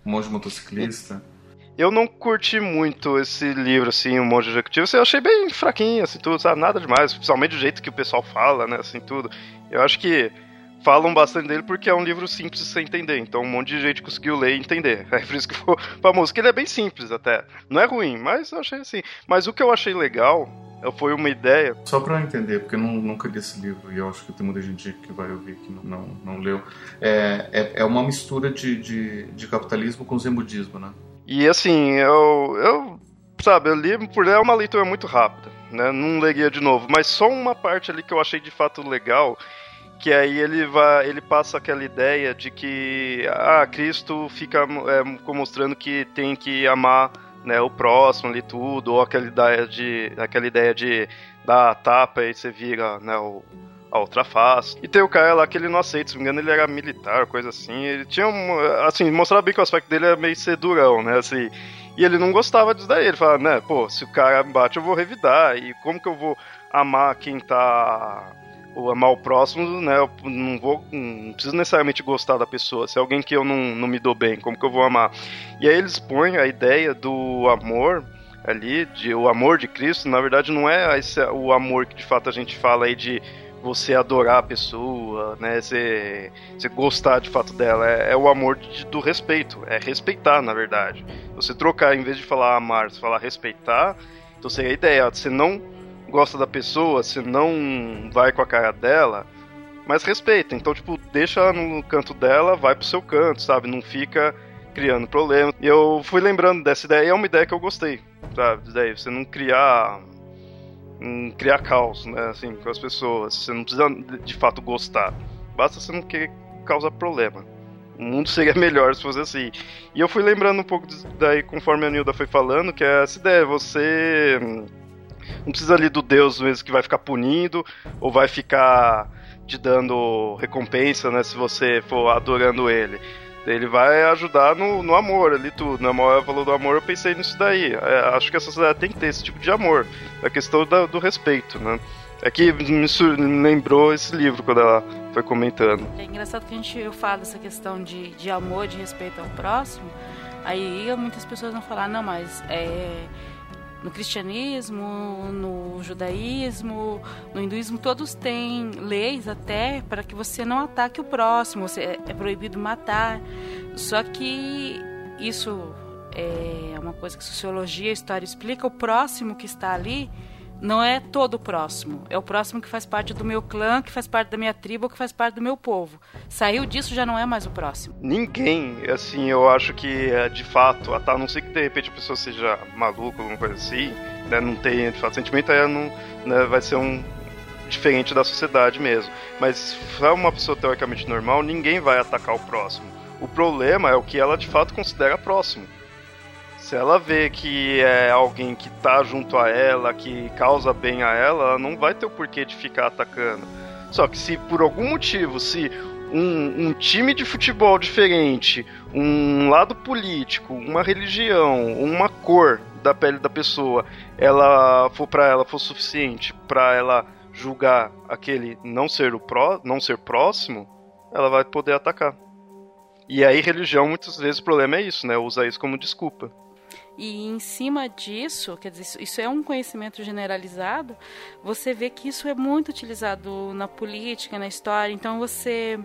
Monge motociclista. Eu não curti muito esse livro, assim, o Monge Executivo. Assim, eu achei bem fraquinho, assim, tudo, sabe? Nada demais. Principalmente do jeito que o pessoal fala, né? Assim, tudo. Eu acho que falam bastante dele porque é um livro simples de você entender. Então um monte de gente conseguiu ler e entender. É por isso que ficou famoso. Que ele é bem simples até. Não é ruim, mas eu achei assim. Mas o que eu achei legal foi uma ideia. Só para entender, porque eu não, nunca li esse livro e eu acho que tem muita gente que vai ouvir que não, não, não leu. É, é, é, uma mistura de, de, de capitalismo com zenbudismo, né? E assim, eu, eu sabe, eu li por é uma leitura muito rápida, né? Não leria de novo, mas só uma parte ali que eu achei de fato legal que aí ele vai ele passa aquela ideia de que ah, Cristo fica é, mostrando que tem que amar né, o próximo ali tudo ou aquela ideia de aquela ideia de dar a tapa e você vira né, o, a outra face. E tem o cara lá que ele não aceita, se não me engano ele era militar, coisa assim. Ele tinha um, assim, mostrava bem que o aspecto dele era meio ser durão, né, assim. E ele não gostava disso daí, ele falava, né, pô, se o cara bate eu vou revidar, e como que eu vou amar quem tá o amar o próximo, né? Eu não vou. Não preciso necessariamente gostar da pessoa. Se é alguém que eu não, não me dou bem, como que eu vou amar? E aí eles põem a ideia do amor ali, de, o amor de Cristo, na verdade não é esse, o amor que de fato a gente fala aí de você adorar a pessoa, né? Você, você gostar de fato dela. É, é o amor de, do respeito. É respeitar, na verdade. Você trocar, em vez de falar amar, você falar respeitar, então seria a ideia. Você não gosta da pessoa, se não vai com a cara dela, mas respeita. Então, tipo, deixa ela no canto dela, vai pro seu canto, sabe? Não fica criando problema. E eu fui lembrando dessa ideia, e é uma ideia que eu gostei, sabe? Daí você não criar não criar caos, né, assim, com as pessoas. Você não precisa de fato gostar. Basta você não querer causar problema. O mundo seria melhor se fosse assim. E eu fui lembrando um pouco daí, conforme a Nilda foi falando, que é essa ideia, você não precisa ali do Deus mesmo que vai ficar punindo ou vai ficar te dando recompensa, né? Se você for adorando ele. Ele vai ajudar no, no amor ali tudo. Na maior falou do amor, eu pensei nisso daí. É, acho que a sociedade tem que ter esse tipo de amor. A questão da, do respeito, né? É que me, lembrou esse livro quando ela foi comentando. É engraçado que a gente fala dessa questão de, de amor, de respeito ao próximo. Aí muitas pessoas vão falar, não, mas é, no cristianismo, no judaísmo, no hinduísmo, todos têm leis até para que você não ataque o próximo, você é proibido matar. Só que isso é uma coisa que sociologia, história explica, o próximo que está ali não é todo o próximo. É o próximo que faz parte do meu clã, que faz parte da minha tribo, que faz parte do meu povo. Saiu disso já não é mais o próximo. Ninguém, assim, eu acho que é de fato, a não ser que de repente a pessoa seja maluca, alguma coisa assim, né, não tem de fato sentimento, aí não, né, vai ser um diferente da sociedade mesmo. Mas se é uma pessoa teoricamente normal, ninguém vai atacar o próximo. O problema é o que ela de fato considera próximo. Se ela vê que é alguém que tá junto a ela, que causa bem a ela, ela não vai ter o porquê de ficar atacando. Só que se por algum motivo, se um, um, time de futebol diferente, um lado político, uma religião, uma cor da pele da pessoa, ela for para ela for suficiente para ela julgar aquele não ser o pró, não ser próximo, ela vai poder atacar. E aí, religião, muitas vezes, o problema é isso, né? Usa isso como desculpa. E em cima disso, quer dizer, isso é um conhecimento generalizado, você vê que isso é muito utilizado na política, na história. Então você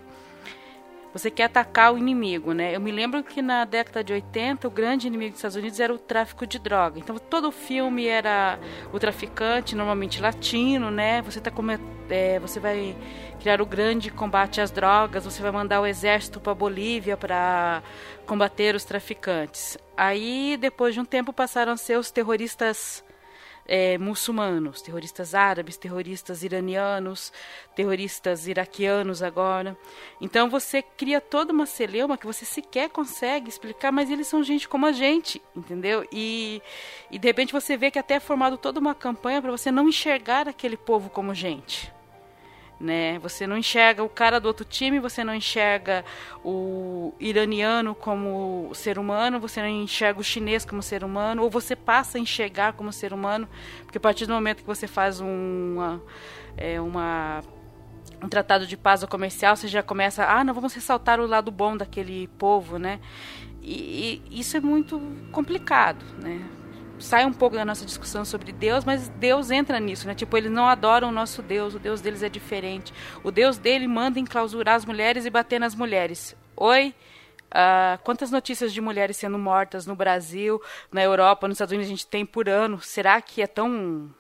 você quer atacar o inimigo, né? Eu me lembro que na década de 80 o grande inimigo dos Estados Unidos era o tráfico de droga. Então todo filme era o traficante, normalmente latino, né? Você tá com, é, você vai criar o grande combate às drogas, você vai mandar o exército para Bolívia para combater os traficantes. Aí depois de um tempo passaram a ser os terroristas é, muçulmanos, terroristas árabes, terroristas iranianos, terroristas iraquianos agora. Então você cria toda uma celeuma que você sequer consegue explicar, mas eles são gente como a gente, entendeu? E, e de repente você vê que até é formado toda uma campanha para você não enxergar aquele povo como gente né? Você não enxerga o cara do outro time, você não enxerga o iraniano como ser humano, você não enxerga o chinês como ser humano, ou você passa a enxergar como ser humano, porque a partir do momento que você faz uma, é, uma um tratado de paz ou comercial, você já começa, ah, não vamos ressaltar o lado bom daquele povo, né? E, e isso é muito complicado, né? Sai um pouco da nossa discussão sobre Deus, mas Deus entra nisso, né? Tipo, eles não adoram o nosso Deus, o Deus deles é diferente. O Deus dele manda enclausurar as mulheres e bater nas mulheres. Oi? Uh, quantas notícias de mulheres sendo mortas no Brasil, na Europa, nos Estados Unidos a gente tem por ano? Será que é tão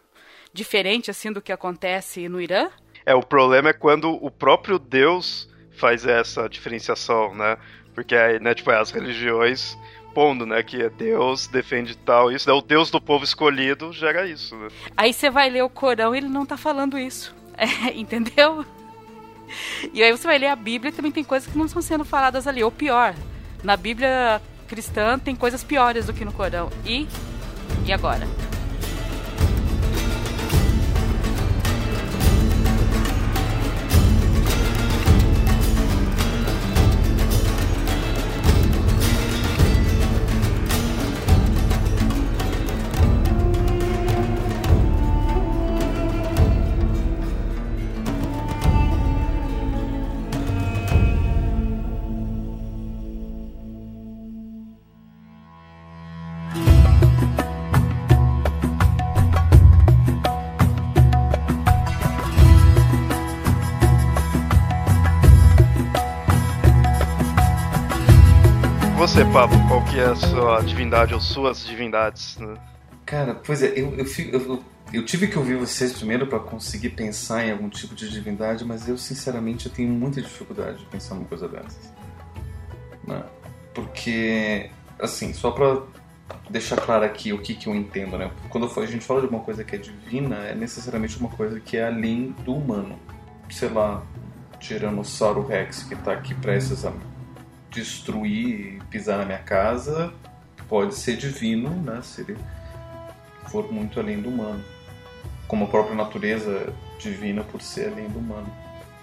diferente assim do que acontece no Irã? É, o problema é quando o próprio Deus faz essa diferenciação, né? Porque aí, né, tipo, as religiões pondo, né? Que é Deus defende tal, isso. É o Deus do povo escolhido, gera isso, né? Aí você vai ler o Corão e ele não tá falando isso. É, entendeu? E aí você vai ler a Bíblia e também tem coisas que não estão sendo faladas ali. Ou pior, na Bíblia cristã tem coisas piores do que no Corão. E. E agora? Você, Pablo, qual que é a sua divindade ou suas divindades? Né? Cara, pois é, eu, eu, eu, eu tive que ouvir vocês primeiro para conseguir pensar em algum tipo de divindade, mas eu sinceramente eu tenho muita dificuldade de pensar numa coisa dessas. Né? Porque, assim, só para deixar claro aqui o que, que eu entendo, né? Quando a gente fala de uma coisa que é divina, é necessariamente uma coisa que é além do humano. Sei lá, Tiranossauro Rex que está aqui prestes a destruir e pisar na minha casa pode ser divino, né? Se ele for muito além do humano. Como a própria natureza divina por ser além do humano.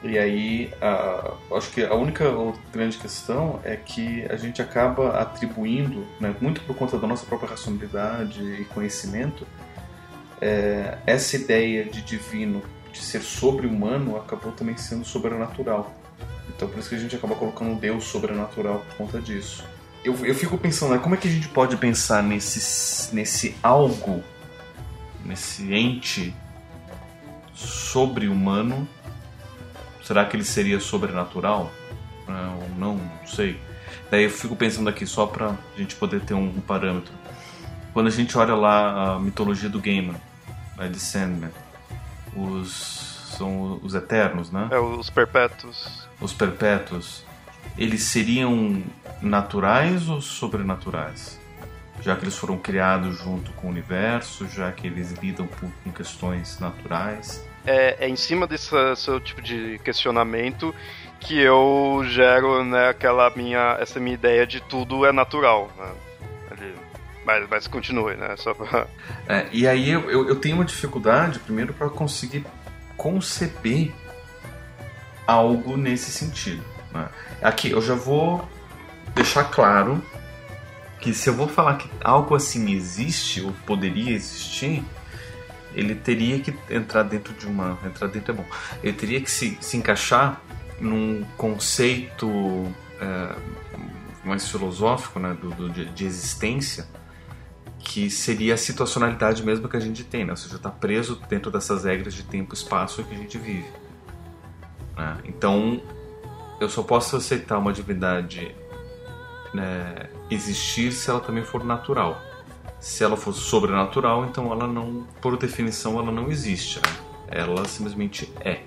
E aí, a, acho que a única grande questão é que a gente acaba atribuindo, né, muito por conta da nossa própria racionalidade e conhecimento, é, essa ideia de divino, de ser sobre-humano, acabou também sendo sobrenatural. Então por isso que a gente acaba colocando um Deus sobrenatural por conta disso. Eu, eu fico pensando, né, como é que a gente pode pensar nesse, nesse algo, nesse ente sobre-humano? Será que ele seria sobrenatural? É, ou não, não sei. Daí eu fico pensando aqui só pra gente poder ter um, parâmetro. Quando a gente olha lá a mitologia do Gaiman, né, de Sandman, os são os eternos, né? É, os perpétuos. Os perpétuos, eles seriam naturais ou sobrenaturais? Já que eles foram criados junto com o universo, já que eles lidam com questões naturais? É, é em cima desse seu tipo de questionamento que eu gero né, aquela minha, essa minha ideia de tudo é natural. Né? Mas, mas continue, né? Só pra... é, e aí eu, eu, eu tenho uma dificuldade, primeiro, para conseguir conceber algo nesse sentido. Né? Aqui eu já vou deixar claro que se eu vou falar que algo assim existe ou poderia existir, ele teria que entrar dentro de uma. Entrar dentro é bom. Ele teria que se, se encaixar num conceito é, mais filosófico né, do, do, de existência, que seria a situacionalidade mesmo que a gente tem, né? ou seja, está preso dentro dessas regras de tempo e espaço que a gente vive. Né? Então, eu só posso aceitar uma divindade né, existir se ela também for natural. Se ela for sobrenatural, então ela não, por definição, ela não existe. Né? Ela simplesmente é.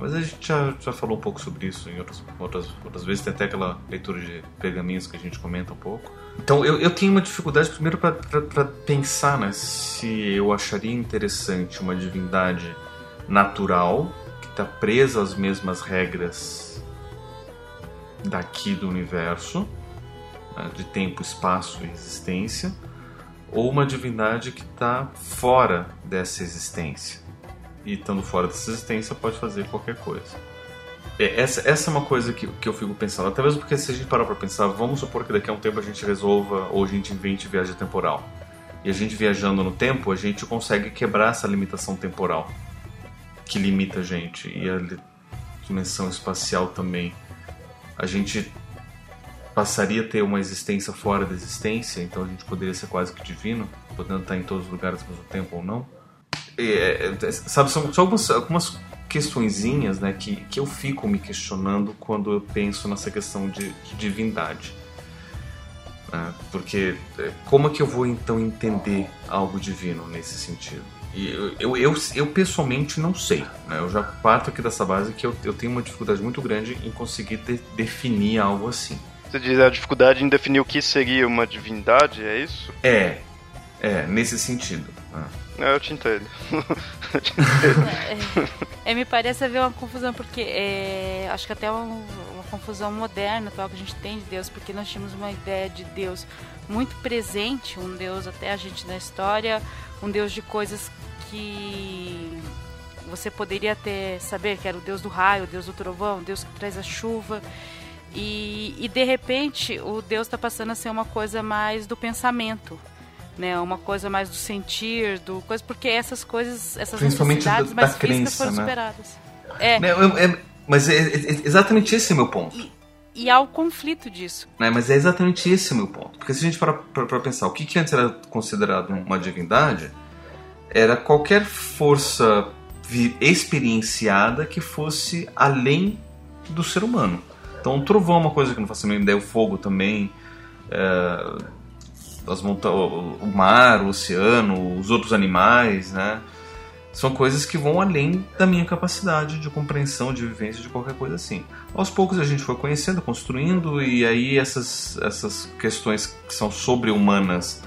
Mas a gente já, já falou um pouco sobre isso em outras, outras, outras vezes, tem até aquela leitura de pergaminhos que a gente comenta um pouco. Então eu, eu tenho uma dificuldade primeiro para pensar né, se eu acharia interessante uma divindade natural está presa às mesmas regras daqui do universo, né, de tempo, espaço e existência, ou uma divindade que está fora dessa existência e estando fora dessa existência pode fazer qualquer coisa. É, essa, essa é uma coisa que, que eu fico pensando, até mesmo porque se a gente parar para pensar, vamos supor que daqui a um tempo a gente resolva ou a gente invente viagem temporal. E a gente viajando no tempo, a gente consegue quebrar essa limitação temporal que limita a gente e a dimensão espacial também. A gente passaria a ter uma existência fora da existência, então a gente poderia ser quase que divino, podendo estar em todos os lugares ao mesmo tempo ou não. É, é, sabe, são, são algumas, algumas questõezinhas né, que, que eu fico me questionando quando eu penso nessa questão de, de divindade. Né? Porque é, como é que eu vou então entender algo divino nesse sentido? Eu, eu, eu, eu pessoalmente não sei. Né? Eu já parto aqui dessa base que eu, eu tenho uma dificuldade muito grande em conseguir de, definir algo assim. Você diz a dificuldade em definir o que seria uma divindade, é isso? É, é, nesse sentido. Né? É, eu te entendo. eu te entendo. É, é, me parece haver uma confusão, porque é, acho que até uma, uma confusão moderna atual que a gente tem de Deus, porque nós tínhamos uma ideia de Deus muito presente, um Deus até a gente na história, um Deus de coisas que você poderia até saber que era o Deus do raio, o Deus do trovão, o Deus que traz a chuva. E, e de repente o Deus está passando a ser uma coisa mais do pensamento, né? Uma coisa mais do sentir, do coisa, porque essas coisas, essas Principalmente necessidades da, mais da físicas crença, foram né? superadas. É. É, é, mas é, é, exatamente esse é o meu ponto. E, e há o conflito disso. Né? Mas é exatamente esse o meu ponto. Porque se a gente parar para pensar, o que, que antes era considerado uma divindade era qualquer força experienciada que fosse além do ser humano. Então, o trovão é uma coisa que não faço a mínima ideia, o fogo também, é, as monta o mar, o oceano, os outros animais, né? São coisas que vão além da minha capacidade de compreensão, de vivência, de qualquer coisa assim. Aos poucos a gente foi conhecendo, construindo, e aí essas, essas questões que são sobre-humanas,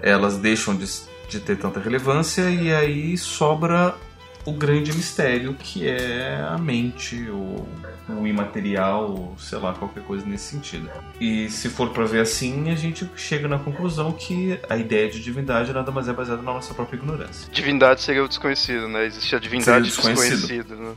elas deixam de, de ter tanta relevância, e aí sobra o grande mistério que é a mente, o, o imaterial, sei lá, qualquer coisa nesse sentido. E se for para ver assim, a gente chega na conclusão que a ideia de divindade nada mais é baseada na nossa própria ignorância. Divindade seria o desconhecido, né? Existe a divindade desconhecido. desconhecido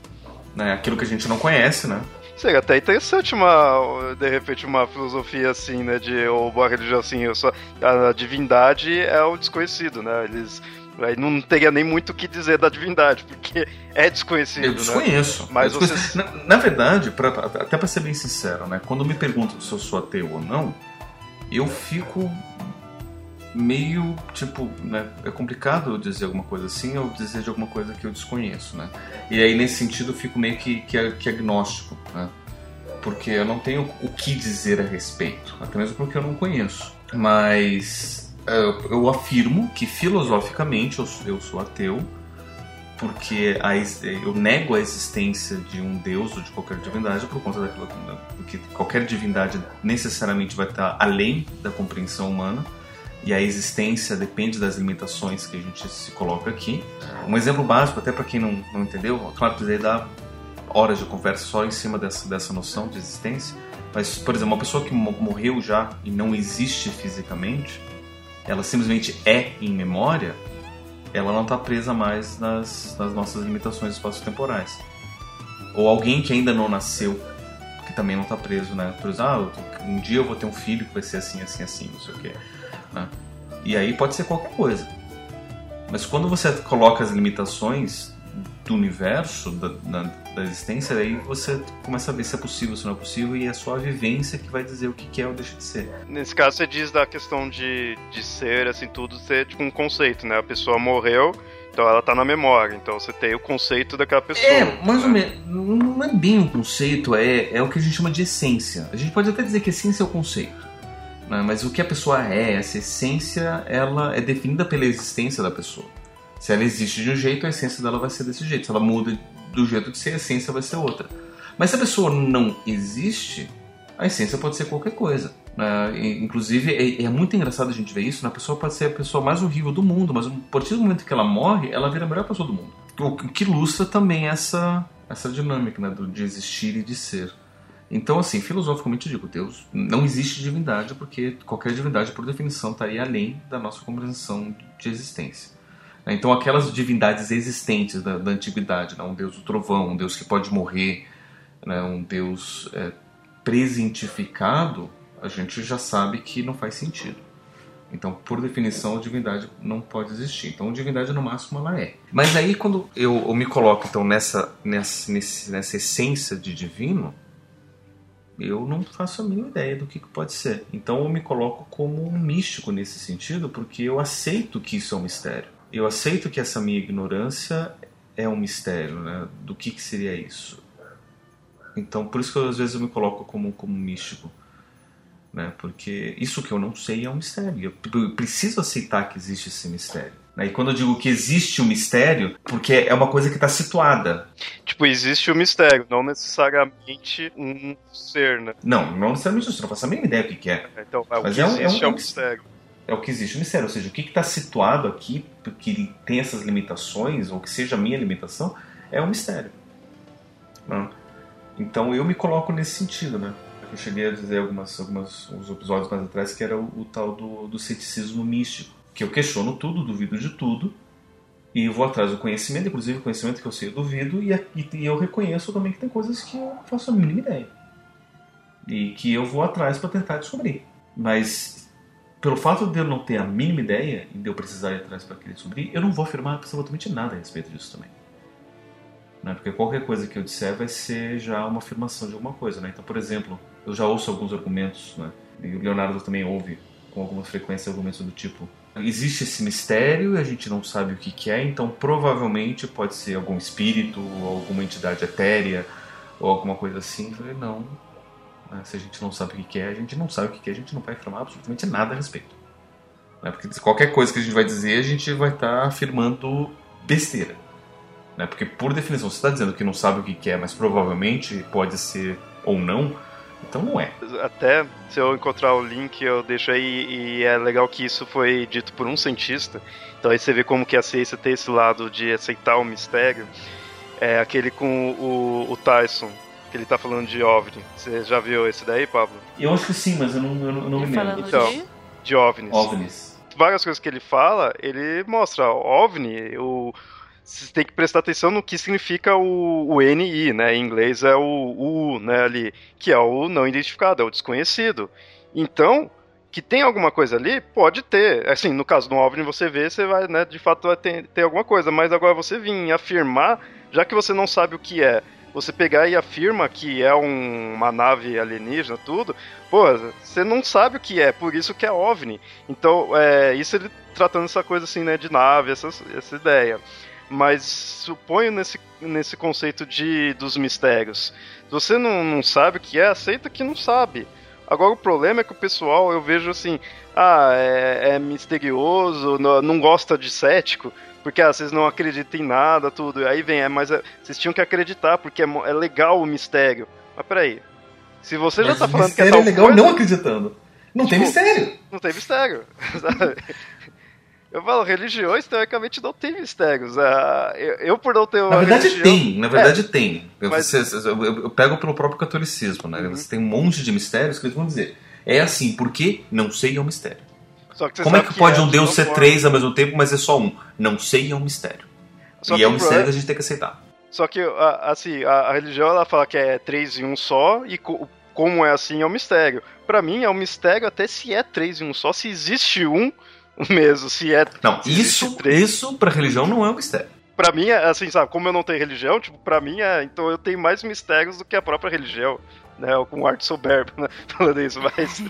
né? Aquilo que a gente não conhece, né? Seria até interessante uma, de repente, uma filosofia assim, né, de, ou uma religião assim, eu só, a divindade é o desconhecido, né, eles Aí não teria nem muito o que dizer da divindade, porque é desconhecido. Eu né? desconheço. Né? Mas eu desconheço. Você... Na, na, verdade, pra, até para ser bem sincero, né? Quando me perguntam se eu sou ateu ou não, eu fico meio tipo, né? É complicado dizer alguma coisa assim ou dizer de alguma coisa que eu desconheço, né? E aí nesse sentido eu fico meio que, que, que agnóstico, né? Porque eu não tenho o que dizer a respeito, até mesmo porque eu não conheço. Mas eu, eu afirmo que filosoficamente eu, eu sou ateu, porque a, eu nego a existência de um deus ou de qualquer divindade por conta daquilo que qualquer divindade necessariamente vai estar além da compreensão humana e a existência depende das limitações que a gente se coloca aqui. Um exemplo básico, até para quem não, não entendeu, claro que daí dá horas de conversa só em cima dessa, dessa noção de existência, mas, por exemplo, uma pessoa que morreu já e não existe fisicamente, ela simplesmente é em memória, ela não está presa mais nas, nas nossas limitações espaço-temporais. Ou alguém que ainda não nasceu, que também não está preso, né? Por exemplo, ah, um dia eu vou ter um filho que vai ser assim, assim, assim, não sei o quê. Né? E aí pode ser qualquer coisa. Mas quando você coloca as limitações do universo, da, da, da, existência, aí você começa a ver se é possível, se não é possível, e é só a vivência que vai dizer o que é ou deixa de ser. Nesse caso, você diz da questão de, de ser, assim, tudo ser tipo um conceito, né? A pessoa morreu, então ela tá na memória, então você tem o conceito daquela pessoa. É, mais né? ou menos. Não é bem um conceito, é, é o que a gente chama de essência. A gente pode até dizer que essência é o conceito. Né? Mas o que a pessoa é, essa essência, ela é definida pela existência da pessoa. Se ela existe de um jeito, a essência dela vai ser desse jeito. Se ela muda do jeito de ser, a essência vai ser outra. Mas se a pessoa não existe, a essência pode ser qualquer coisa. Né? Inclusive, é, é, muito engraçado a gente ver isso. Né? A pessoa pode ser a pessoa mais horrível do mundo, mas a partir do momento que ela morre, ela vira a melhor pessoa do mundo. O que ilustra também essa, essa dinâmica né? de existir e de ser. Então, assim, filosoficamente digo, Deus não existe divindade, porque qualquer divindade, por definição, estaria além da nossa compreensão de existência. Então, aquelas divindades existentes da, da antiguidade, né? um Deus do trovão, um Deus que pode morrer, né? um Deus é, presentificado, a gente já sabe que não faz sentido. Então, por definição, a divindade não pode existir. Então, a divindade, no máximo, ela é. Mas aí, quando eu, eu me coloco então nessa, nessa, nessa essência de divino, eu não faço a mínima ideia do que, que pode ser. Então eu me coloco como um místico nesse sentido, porque eu aceito que isso é um mistério. Eu aceito que essa minha ignorância é um mistério, né? Do que, que seria isso? Então por isso que eu, às vezes eu me coloco como como místico, né? Porque isso que eu não sei é um mistério. Eu preciso aceitar que existe esse mistério. Né? E quando eu digo que existe um mistério, porque é uma coisa que está situada. Tipo, existe o um mistério, não necessariamente um ser, né? Não, não necessariamente um ser, não faço a mínima ideia do que é. Então, é Mas que é um, existe é um, é um mistério. É o que existe o mistério, ou seja, o que está situado aqui, que tem essas limitações, ou que seja a minha limitação, é um mistério. Né? Então eu me coloco nesse sentido, né? Eu cheguei a dizer algumas, algumas uns episódios mais atrás que era o, o tal do, do ceticismo místico que eu questiono tudo, duvido de tudo, e vou atrás do conhecimento, inclusive conhecimento que eu sei eu duvido, e, e eu reconheço também que tem coisas que eu faço a mínima ideia. E que eu vou atrás para tentar descobrir. Mas pelo fato de eu não ter a mínima ideia e de eu precisar ir atrás para querer descobrir, eu não vou afirmar absolutamente nada a respeito disso também. Né? Porque qualquer coisa que eu disser vai ser já uma afirmação de alguma coisa. Né? Então, por exemplo, eu já ouço alguns argumentos, né? e o Leonardo também ouve com alguma frequência argumentos do tipo existe esse mistério e a gente não sabe o que, que é, então provavelmente pode ser algum espírito, alguma entidade etérea, ou alguma coisa assim. Eu falei, não. Né, se a gente não sabe o que, que é, a gente não sabe o que, que é, a gente não vai afirmar absolutamente nada a respeito. Né? Porque qualquer coisa que a gente vai dizer, a gente vai estar tá afirmando besteira. Né? Porque, por definição, você está dizendo que não sabe o que, que é, mas provavelmente pode ser ou não então não é. Até se eu encontrar o link, eu deixo aí. E é legal que isso foi dito por um cientista. Então aí você vê como que a ciência tem esse lado de aceitar o mistério. É aquele com o, o Tyson, que ele tá falando de OVNI. Você já viu esse daí, Pablo? Eu acho que sim, mas eu não, eu não, eu não me lembro. Então, de, de OVNIs. OVNIs. Várias coisas que ele fala, ele mostra OVNI, o você tem que prestar atenção no que significa o, o NI, né? Em inglês é o, o U, né? Ali, que é o não identificado, é o desconhecido. Então, que tem alguma coisa ali, pode ter. Assim, no caso do OVNI você vê, você vai, né, de fato vai ter, ter alguma coisa, mas agora você vir afirmar, já que você não sabe o que é, você pegar e afirma que é um, uma nave alienígena, tudo, pô, você não sabe o que é, por isso que é OVNI. Então, é, isso ele tratando essa coisa assim, né, de nave, essa, essa ideia mas suponho nesse, nesse conceito de dos mistérios. Se você não, não sabe o que é, aceita que não sabe. Agora o problema é que o pessoal, eu vejo assim, ah, é, é misterioso, não, não, gosta de cético, porque ah, vocês não acreditam em nada, tudo. Aí vem, é, mas é, vocês tinham que acreditar, porque é, é, legal o mistério. Mas peraí, se você mas já tá falando que é tal é legal coisa, não acreditando. Não tipo, tem mistério. Não tem mistério. Eu falo, religiões teoricamente não tem mistérios. Uh, eu, eu, por não ter uma. Na verdade religião... tem, na verdade é, tem. Eu, mas... eu, eu, pego pelo próprio catolicismo, né? Uhum. Você tem um monte de mistérios que eles vão dizer. É assim, porque não sei é um mistério. Como é que, que pode é, um Deus ser forma. três ao mesmo tempo, mas é só um? Não sei é um mistério. Só e é um mistério que a gente tem que aceitar. Só que, assim, a, religião ela fala que é três em um só, e co como é assim é um mistério. Para mim é um mistério até se é três em um só, se existe um mesmo, se é. Não, isso, isso para religião não é um mistério. pra mim, é, assim, sabe, como eu não tenho religião, tipo, pra mim, é, então eu tenho mais mistérios do que a própria religião, né? Com arte soberbo, né? Falando isso, mas.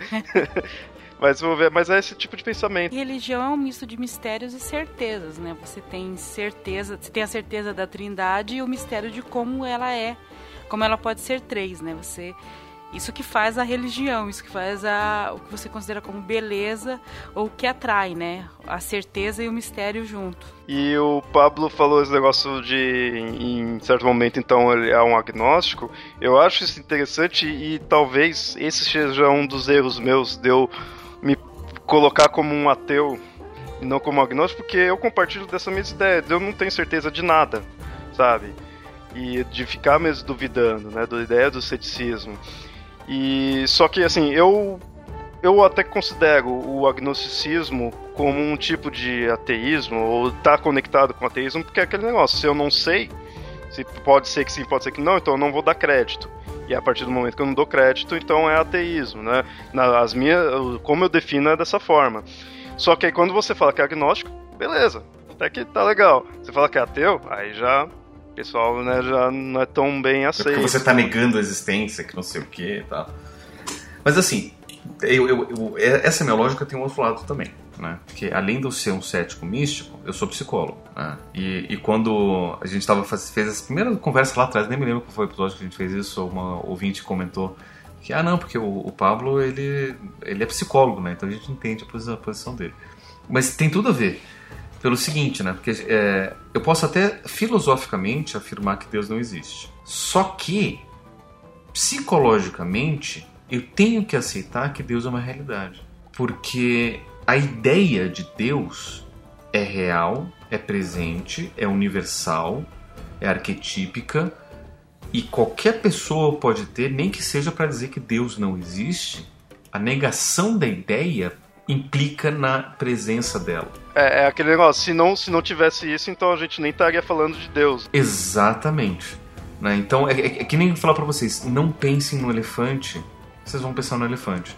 Mas vou ver, mas é esse tipo de pensamento. religião é um misto de mistérios e certezas, né? Você tem certeza, você tem a certeza da Trindade e o mistério de como ela é, como ela pode ser três, né? Você isso que faz a religião, isso que faz a, o que você considera como beleza ou o que atrai, né? A certeza e o mistério junto. E o Pablo falou esse negócio de, em certo momento, então, ele é um agnóstico. Eu acho isso interessante e talvez esse seja um dos erros meus de eu me colocar como um ateu e não como agnóstico, porque eu compartilho dessa mesma ideia. Eu não tenho certeza de nada, sabe? E de ficar mesmo duvidando, né? Da ideia do ceticismo. E só que assim, eu eu até considero o agnosticismo como um tipo de ateísmo ou tá conectado com ateísmo, porque é aquele negócio, se eu não sei, se pode ser que sim, pode ser que não, então eu não vou dar crédito. E a partir do momento que eu não dou crédito, então é ateísmo, né? As minhas, como eu defino é dessa forma. Só que aí quando você fala que é agnóstico, beleza, até que tá legal. Você fala que é ateu, aí já pessoal né, já não é tão bem aceito. É porque você está negando a existência, que não sei o que e tal. Mas assim, eu, eu, eu, essa minha lógica tem um outro lado também. Né? Porque além de eu ser um cético místico, eu sou psicólogo. Né? E, e, quando a gente tava, fez essa primeira conversa lá atrás, nem me lembro qual foi o episódio que a gente fez isso, uma ouvinte comentou que, ah não, porque o, o Pablo, ele, ele é psicólogo, né? Então a gente entende a posição dele. Mas tem tudo a ver pelo seguinte, né? Porque é, eu posso até filosoficamente afirmar que Deus não existe. Só que, psicologicamente, eu tenho que aceitar que Deus é uma realidade. Porque a ideia de Deus é real, é presente, é universal, é arquetípica e qualquer pessoa pode ter, nem que seja para dizer que Deus não existe, a negação da ideia implica na presença dela. É, é, aquele negócio, se não, se não tivesse isso, então a gente nem estaria falando de Deus. Exatamente. Né? Então, é, é, é que nem falar para vocês, não pensem no elefante, vocês vão pensar no elefante.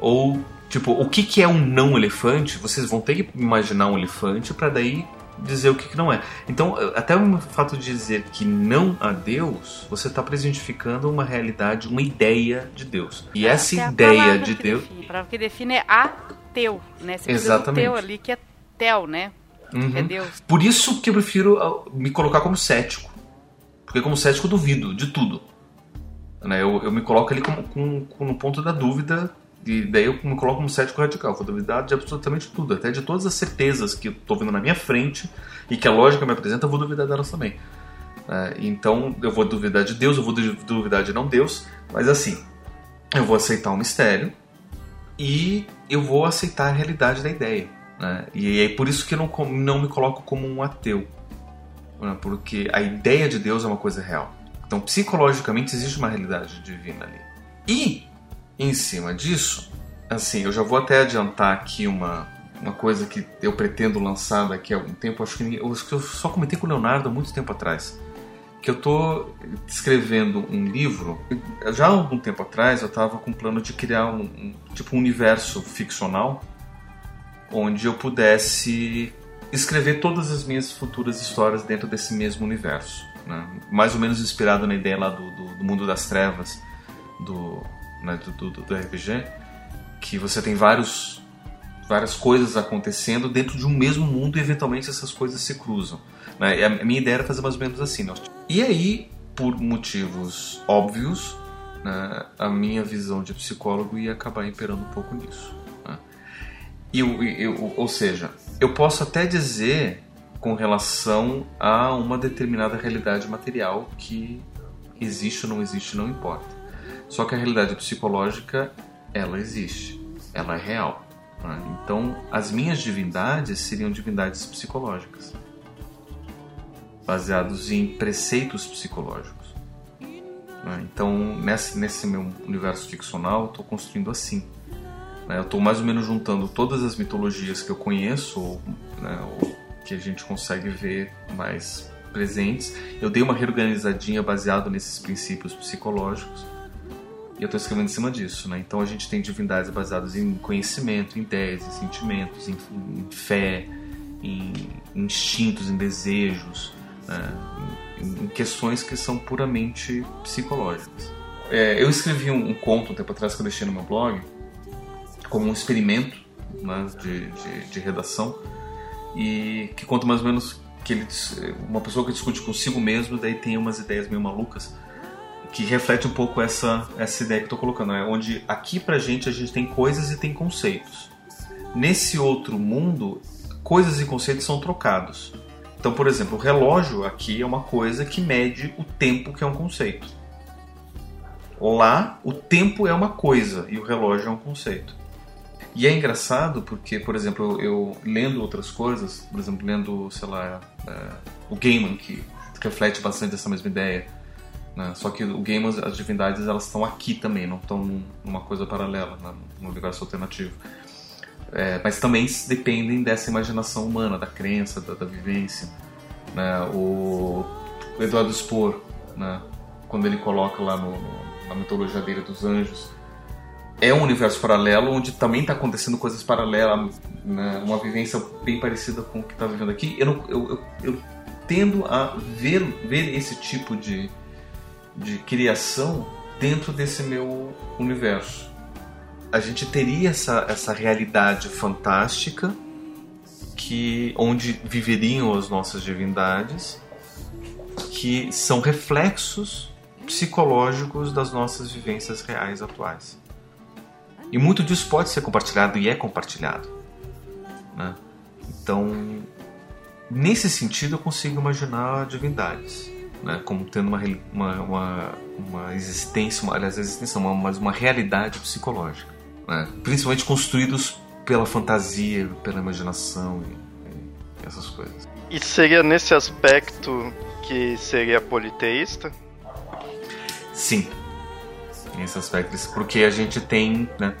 Ou, tipo, o que, que é um não elefante, vocês vão ter que imaginar um elefante para daí dizer o que, que não é. Então, até o fato de dizer que não a Deus, você está presentificando uma realidade, uma ideia de Deus. E essa é ideia de Deus. Define. A palavra que define é ateu, né? Você Exatamente. teu ali, que é tel, né? Uhum. É Deus. Por isso que eu prefiro ah, me colocar como cético. Porque como cético eu duvido de tudo. Né? Eu, eu me coloco ali como, com, com, no ponto da dúvida e daí eu me coloco como cético radical, vou duvidar de absolutamente tudo, até de todas as certezas que eu estou vendo na minha frente e que a lógica me apresenta, eu vou duvidar delas também. É, então eu vou duvidar de Deus, eu vou duvidar de não Deus, mas assim, eu vou aceitar o mistério e eu vou aceitar a realidade da ideia. Né? E é por isso que não, não me coloco como um ateu, né? porque a ideia de Deus é uma coisa real. Então, psicologicamente, existe uma realidade divina ali. E em cima disso, assim, eu já vou até adiantar aqui uma, uma coisa que eu pretendo lançar daqui a algum tempo. Acho que, eu, eu só comentei com o Leonardo há muito tempo atrás. Que eu estou escrevendo um livro. Já há algum tempo atrás eu estava com o plano de criar um, um tipo um universo ficcional onde eu pudesse escrever todas as minhas futuras histórias dentro desse mesmo universo. Né? Mais ou menos inspirado na ideia lá do, do, do mundo das trevas, do né, do, do, RPG, que você tem vários, várias coisas acontecendo dentro de um mesmo mundo e eventualmente essas coisas se cruzam. Né? a minha ideia era fazer mais ou menos assim. Né? E aí, por motivos óbvios, né, a minha visão de psicólogo ia acabar imperando um pouco nisso. E, ou seja, eu posso até dizer com relação a uma determinada realidade material que existe ou não existe, não importa. Só que a realidade psicológica, ela existe, ela é real. Né? Então, as minhas divindades seriam divindades psicológicas, baseados em preceitos psicológicos. Né? Então, nesse, nesse meu universo ficcional, eu estou construindo assim. Né? Eu estou mais ou menos juntando todas as mitologias que eu conheço, ou, né, ou que a gente consegue ver mais presentes. Eu dei uma reorganizadinha baseado nesses princípios psicológicos e eu estou escrevendo em cima disso, né? Então a gente tem divindades baseadas em conhecimento, em ideias, em sentimentos, em, em fé, em instintos, em desejos. né, em questões que são puramente psicológicas. É, eu escrevi um, um, conto um tempo atrás que eu deixei no meu blog, como um experimento né, de, de, de, redação, e que conta mais ou menos que ele, uma pessoa que discute consigo mesmo, daí tem umas ideias meio malucas, que reflete um pouco essa, essa ideia que estou colocando, né? onde aqui pra gente a gente tem coisas e tem conceitos. Nesse outro mundo, coisas e conceitos são trocados. Então, por exemplo, o relógio aqui é uma coisa que mede o tempo, que é um conceito. Lá, o tempo é uma coisa e o relógio é um conceito. E é engraçado porque, por exemplo, eu, lendo outras coisas, por exemplo, lendo, sei lá, é, o Gaiman, que reflete bastante essa mesma ideia. Né? Só que o Gaiman, as divindades, elas estão aqui também, não estão numa coisa paralela, né? no universo alternativo. É, mas também dependem dessa imaginação humana, da crença, da, da vivência. Né? O Eduardo Spohr, né? quando ele coloca lá no, no, na mitologia dele dos anjos, é um universo paralelo onde também está acontecendo coisas paralelas, né? uma vivência bem parecida com o que está vivendo aqui. Eu, não, eu, eu, eu, tendo a ver, ver esse tipo de, de criação dentro desse meu universo a gente teria essa, essa realidade fantástica que onde viveriam as nossas divindades, que são reflexos psicológicos das nossas vivências reais atuais. E muito disso pode ser compartilhado e é compartilhado. Né? Então, nesse sentido, eu consigo imaginar divindades. Né, como tendo uma, uma, uma, uma existência, uma, aliás, existência, uma, mas uma realidade psicológica né? principalmente construídos pela fantasia, pela imaginação e, e essas coisas. E seria nesse aspecto que seria politeísta? Sim, nesse aspecto, porque a gente tem, né,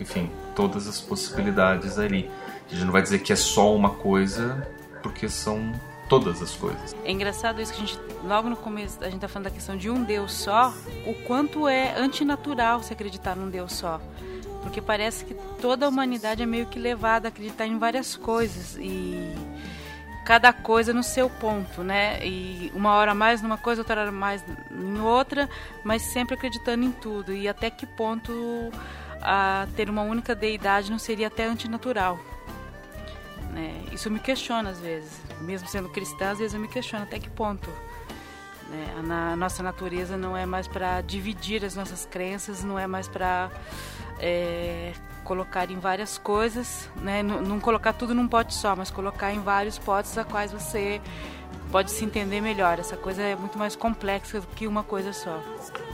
enfim, todas as possibilidades ali. A gente não vai dizer que é só uma coisa, porque são todas as coisas. É engraçado isso que a gente, logo no começo, a gente tá falando da questão de um Deus só, o quanto é antinatural se acreditar num Deus só porque parece que toda a humanidade é meio que levada a acreditar em várias coisas e cada coisa no seu ponto, né? E uma hora mais numa coisa, outra hora mais em outra, mas sempre acreditando em tudo. E até que ponto a ter uma única deidade não seria até antinatural? Né? Isso me questiona às vezes, mesmo sendo cristã, às vezes eu me questiono até que ponto. Né? A, nossa natureza não é mais para dividir as nossas crenças, não é mais para é, colocar em várias coisas, né? Não, colocar tudo num pote só, mas colocar em vários potes a quais você pode se entender melhor. Essa coisa é muito mais complexa do que uma coisa só.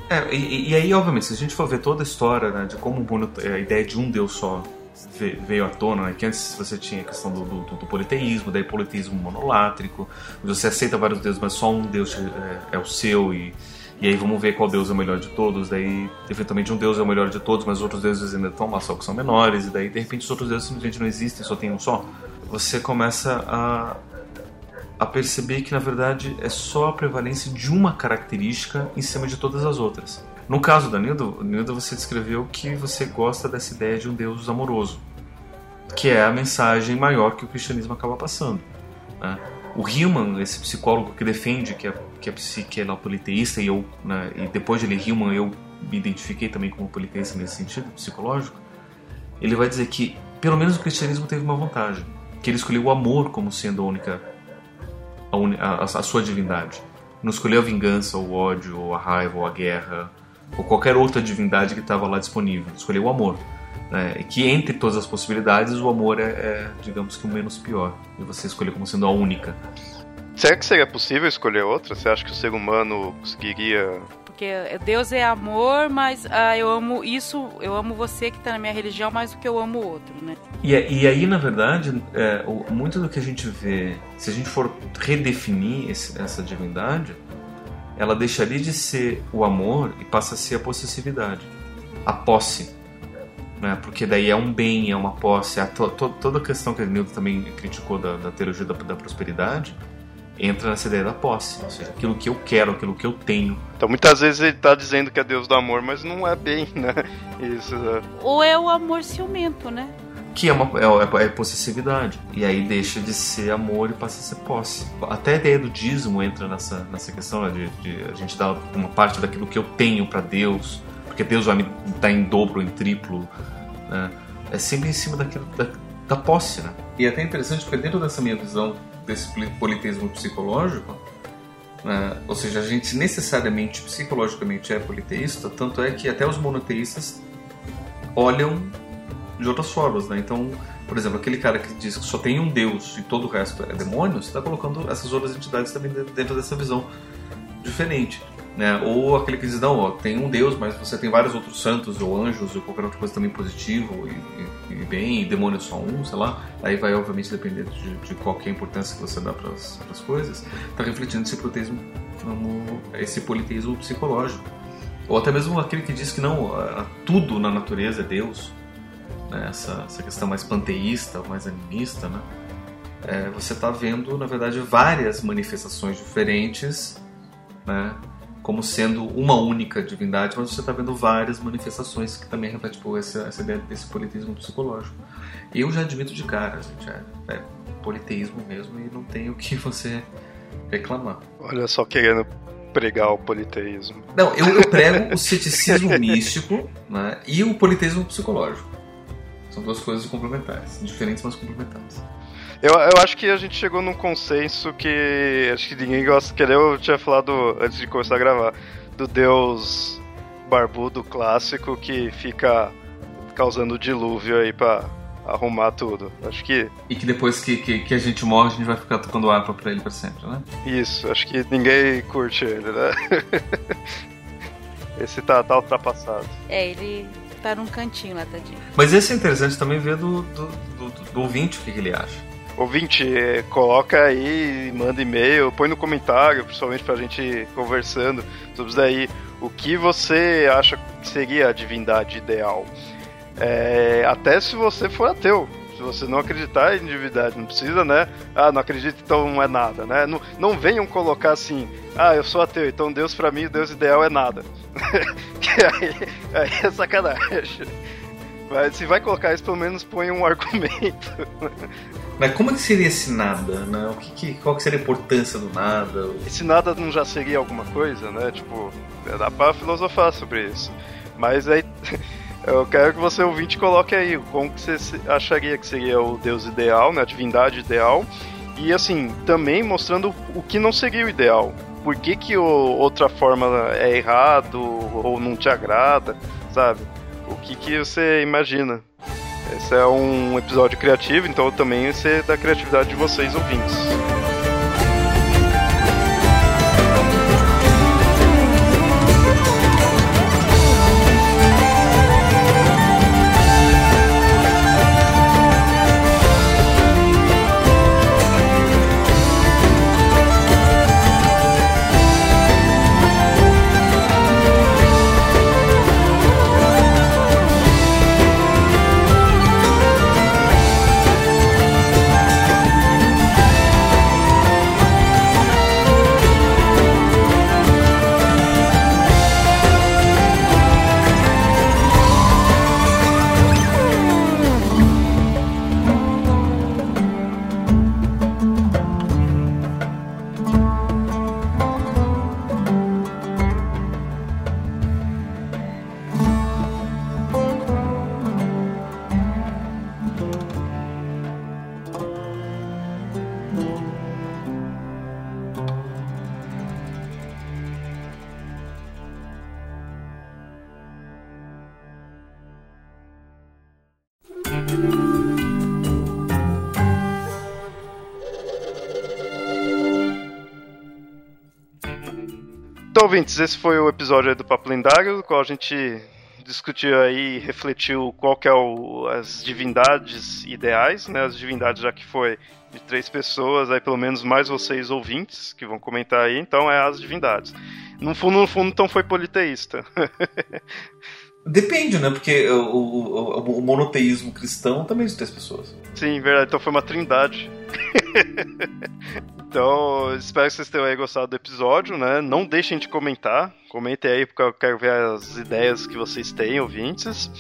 É, e, e aí, obviamente, se a gente for ver toda a história né, de como a ideia de um Deus só veio à tona, né? que antes você tinha a questão do, do, do politeísmo, daí politeísmo monolátrico, você aceita vários deuses, mas só um Deus é, é o seu e e aí vamos ver qual deus é o melhor de todos. Daí, eventualmente, um deus é o melhor de todos, mas outros deuses ainda estão lá, só que são menores. E daí, de repente, os outros deuses simplesmente não existem, só tem um só. Você começa a, a perceber que, na verdade, é só a prevalência de uma característica em cima de todas as outras. No caso da Nilda, Nilda, você descreveu que você gosta dessa ideia de um deus amoroso, que é a mensagem maior que o cristianismo acaba passando. Né? O Hillman, esse psicólogo que defende que a, que a psique é politeísta, e, eu, né, e depois de ler Hillman eu me identifiquei também como politeísta nesse sentido, psicológico, ele vai dizer que pelo menos o cristianismo teve uma vantagem, que ele escolheu o amor como sendo a única, a, a, a sua divindade. Não escolheu a vingança, ou o ódio, ou a raiva, ou a guerra, ou qualquer outra divindade que estava lá disponível. Escolheu o amor. Né? Que entre todas as possibilidades, o amor é, é, digamos que, o menos pior. E você escolher como sendo a única. Será que seria possível escolher outra? Você acha que o ser humano conseguiria porque Deus é amor, mas ah, eu amo isso, eu amo você que está na minha religião mais do que eu amo o outro, né? E, e aí, na verdade, é, muito do que a gente vê, se a gente for redefinir esse, essa divindade, ela deixaria de ser o amor e passa a ser a possessividade, a posse né? Porque daí é um bem, é uma posse, é to, to, toda a questão que a Newton também criticou da, da teologia da, da, prosperidade entra nessa ideia da posse, ou seja, aquilo que eu quero, aquilo que eu tenho. Então muitas vezes ele está dizendo que é Deus do amor, mas não é bem, né? Isso. Né? Ou é o amor ciumento, né? que é, uma, é, é, possessividade. E aí deixa de ser amor e passa a ser posse. Até a ideia do dízimo entra nessa, nessa questão né, de, de, a gente dar uma parte daquilo que eu tenho para Deus, porque Deus vai me dar em dobro, em triplo. Né? É sempre em cima daquilo, da, da posse. Né? E é até interessante porque dentro dessa minha visão desse politeísmo psicológico, né, ou seja, a gente necessariamente, psicologicamente é politeísta, tanto é que até os monoteístas olham de outras formas, né? Então, por exemplo, aquele cara que diz que só tem um Deus e todo o resto é demônio, você está colocando essas outras entidades também dentro dessa visão diferente. Né? Ou aquele que diz, não, ó, tem um Deus, mas você tem vários outros santos ou anjos ou qualquer outra coisa também positivo e, e, e bem, e demônio é só um, sei lá. Aí vai, obviamente, depender de, de qual é a importância que você dá para as coisas. Está refletindo esse politeísmo, esse politeísmo psicológico. Ou até mesmo aquele que diz que não, tudo na natureza é Deus, né, essa, essa questão mais panteísta, mais animista, né, é, você está vendo, na verdade, várias manifestações diferentes, né, como sendo uma única divindade, mas você está vendo várias manifestações que também refletem tipo, essa, essa ideia desse politeísmo psicológico. Eu já admito de cara, gente, é, é politeísmo mesmo e não tem o que você reclamar. Olha só querendo pregar o politeísmo. Não, eu, eu prego o ceticismo místico né, e o politeísmo psicológico. São duas coisas complementares, diferentes, mas complementares. Eu, eu acho que a gente chegou num consenso que acho que ninguém gosta, que eu tinha falado antes de começar a gravar, do deus barbudo clássico que fica causando dilúvio aí pra arrumar tudo. Acho que. E que depois que, que, que, a gente morre, a gente vai ficar tocando harpa pra ele pra sempre, né? Isso, acho que ninguém curte ele, né? Esse tá, tá ultrapassado. É, ele tá num cantinho lá, tadinho. Mas esse é interessante também ver do, do, do, do ouvinte o que, que ele acha. Ouvinte, coloca aí, manda e-mail, põe no comentário, principalmente pra gente conversando sobre isso daí. O que você acha que seria a divindade ideal? É, até se você for ateu. Se você não acreditar em divindade, não precisa, né? Ah, não acredito, então não é nada, né? Não, não venham colocar assim, ah, eu sou ateu, então Deus para mim, Deus ideal é nada. aí, aí é sacanagem. Mas se vai colocar isso, pelo menos põe um argumento. Mas como é que seria esse nada, né? O que, que, qual que seria a importância do nada? Esse nada não já seria alguma coisa, né? Tipo, dá pra filosofar sobre isso. Mas aí Eu quero que você ouvinte coloque aí como que você acharia que seria o Deus ideal, né, a divindade ideal, e assim, também mostrando o que não seria o ideal. Por que, que outra forma é errado ou não te agrada, sabe? O que, que você imagina? Esse é um episódio criativo, então também esse é da criatividade de vocês ouvintes. Ouvintes, esse foi o episódio do Papo Lendário, no qual a gente discutiu aí, refletiu qual que é o, as divindades ideais, né? As divindades já que foi de três pessoas, aí pelo menos mais vocês ouvintes que vão comentar aí, então é as divindades. No fundo, no fundo, então foi politeísta. Depende, né? Porque o, o, o, monoteísmo cristão também é de três pessoas. Sim, verdade. Então foi uma trindade. então, espero que vocês tenham gostado do episódio, né? Não deixem de comentar. Comentem aí, porque eu quero ver as ideias que vocês têm, ouvintes.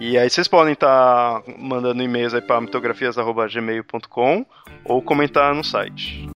E aí vocês podem estar tá mandando e-mails aí para mitografias.gmail.com ou comentar no site.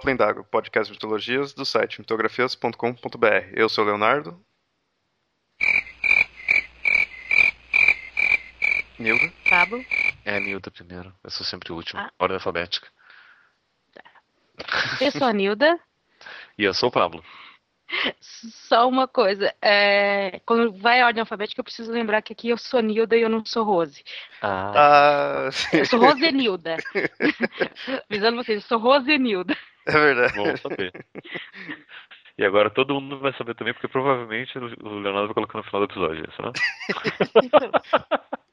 Papo Lendário, podcast de mitologias do site mitografias.com.br. Eu sou o Leonardo. Nilda. Pablo. É a Nilda primeiro. Eu sou sempre o último. Ah. Ordem alfabética. Eu sou a Nilda. E eu sou o Pablo. Só uma coisa, é, quando vai a ordem alfabética, eu preciso lembrar que aqui eu sou Nilda e eu não sou Rose. Ah, Ah, Eu sou Rosenilda. Avisando vocês, eu sou Rosenilda. É verdade. bom saber. E agora todo mundo vai saber também, porque provavelmente o Leonardo vai colocar no final do episódio isso, né?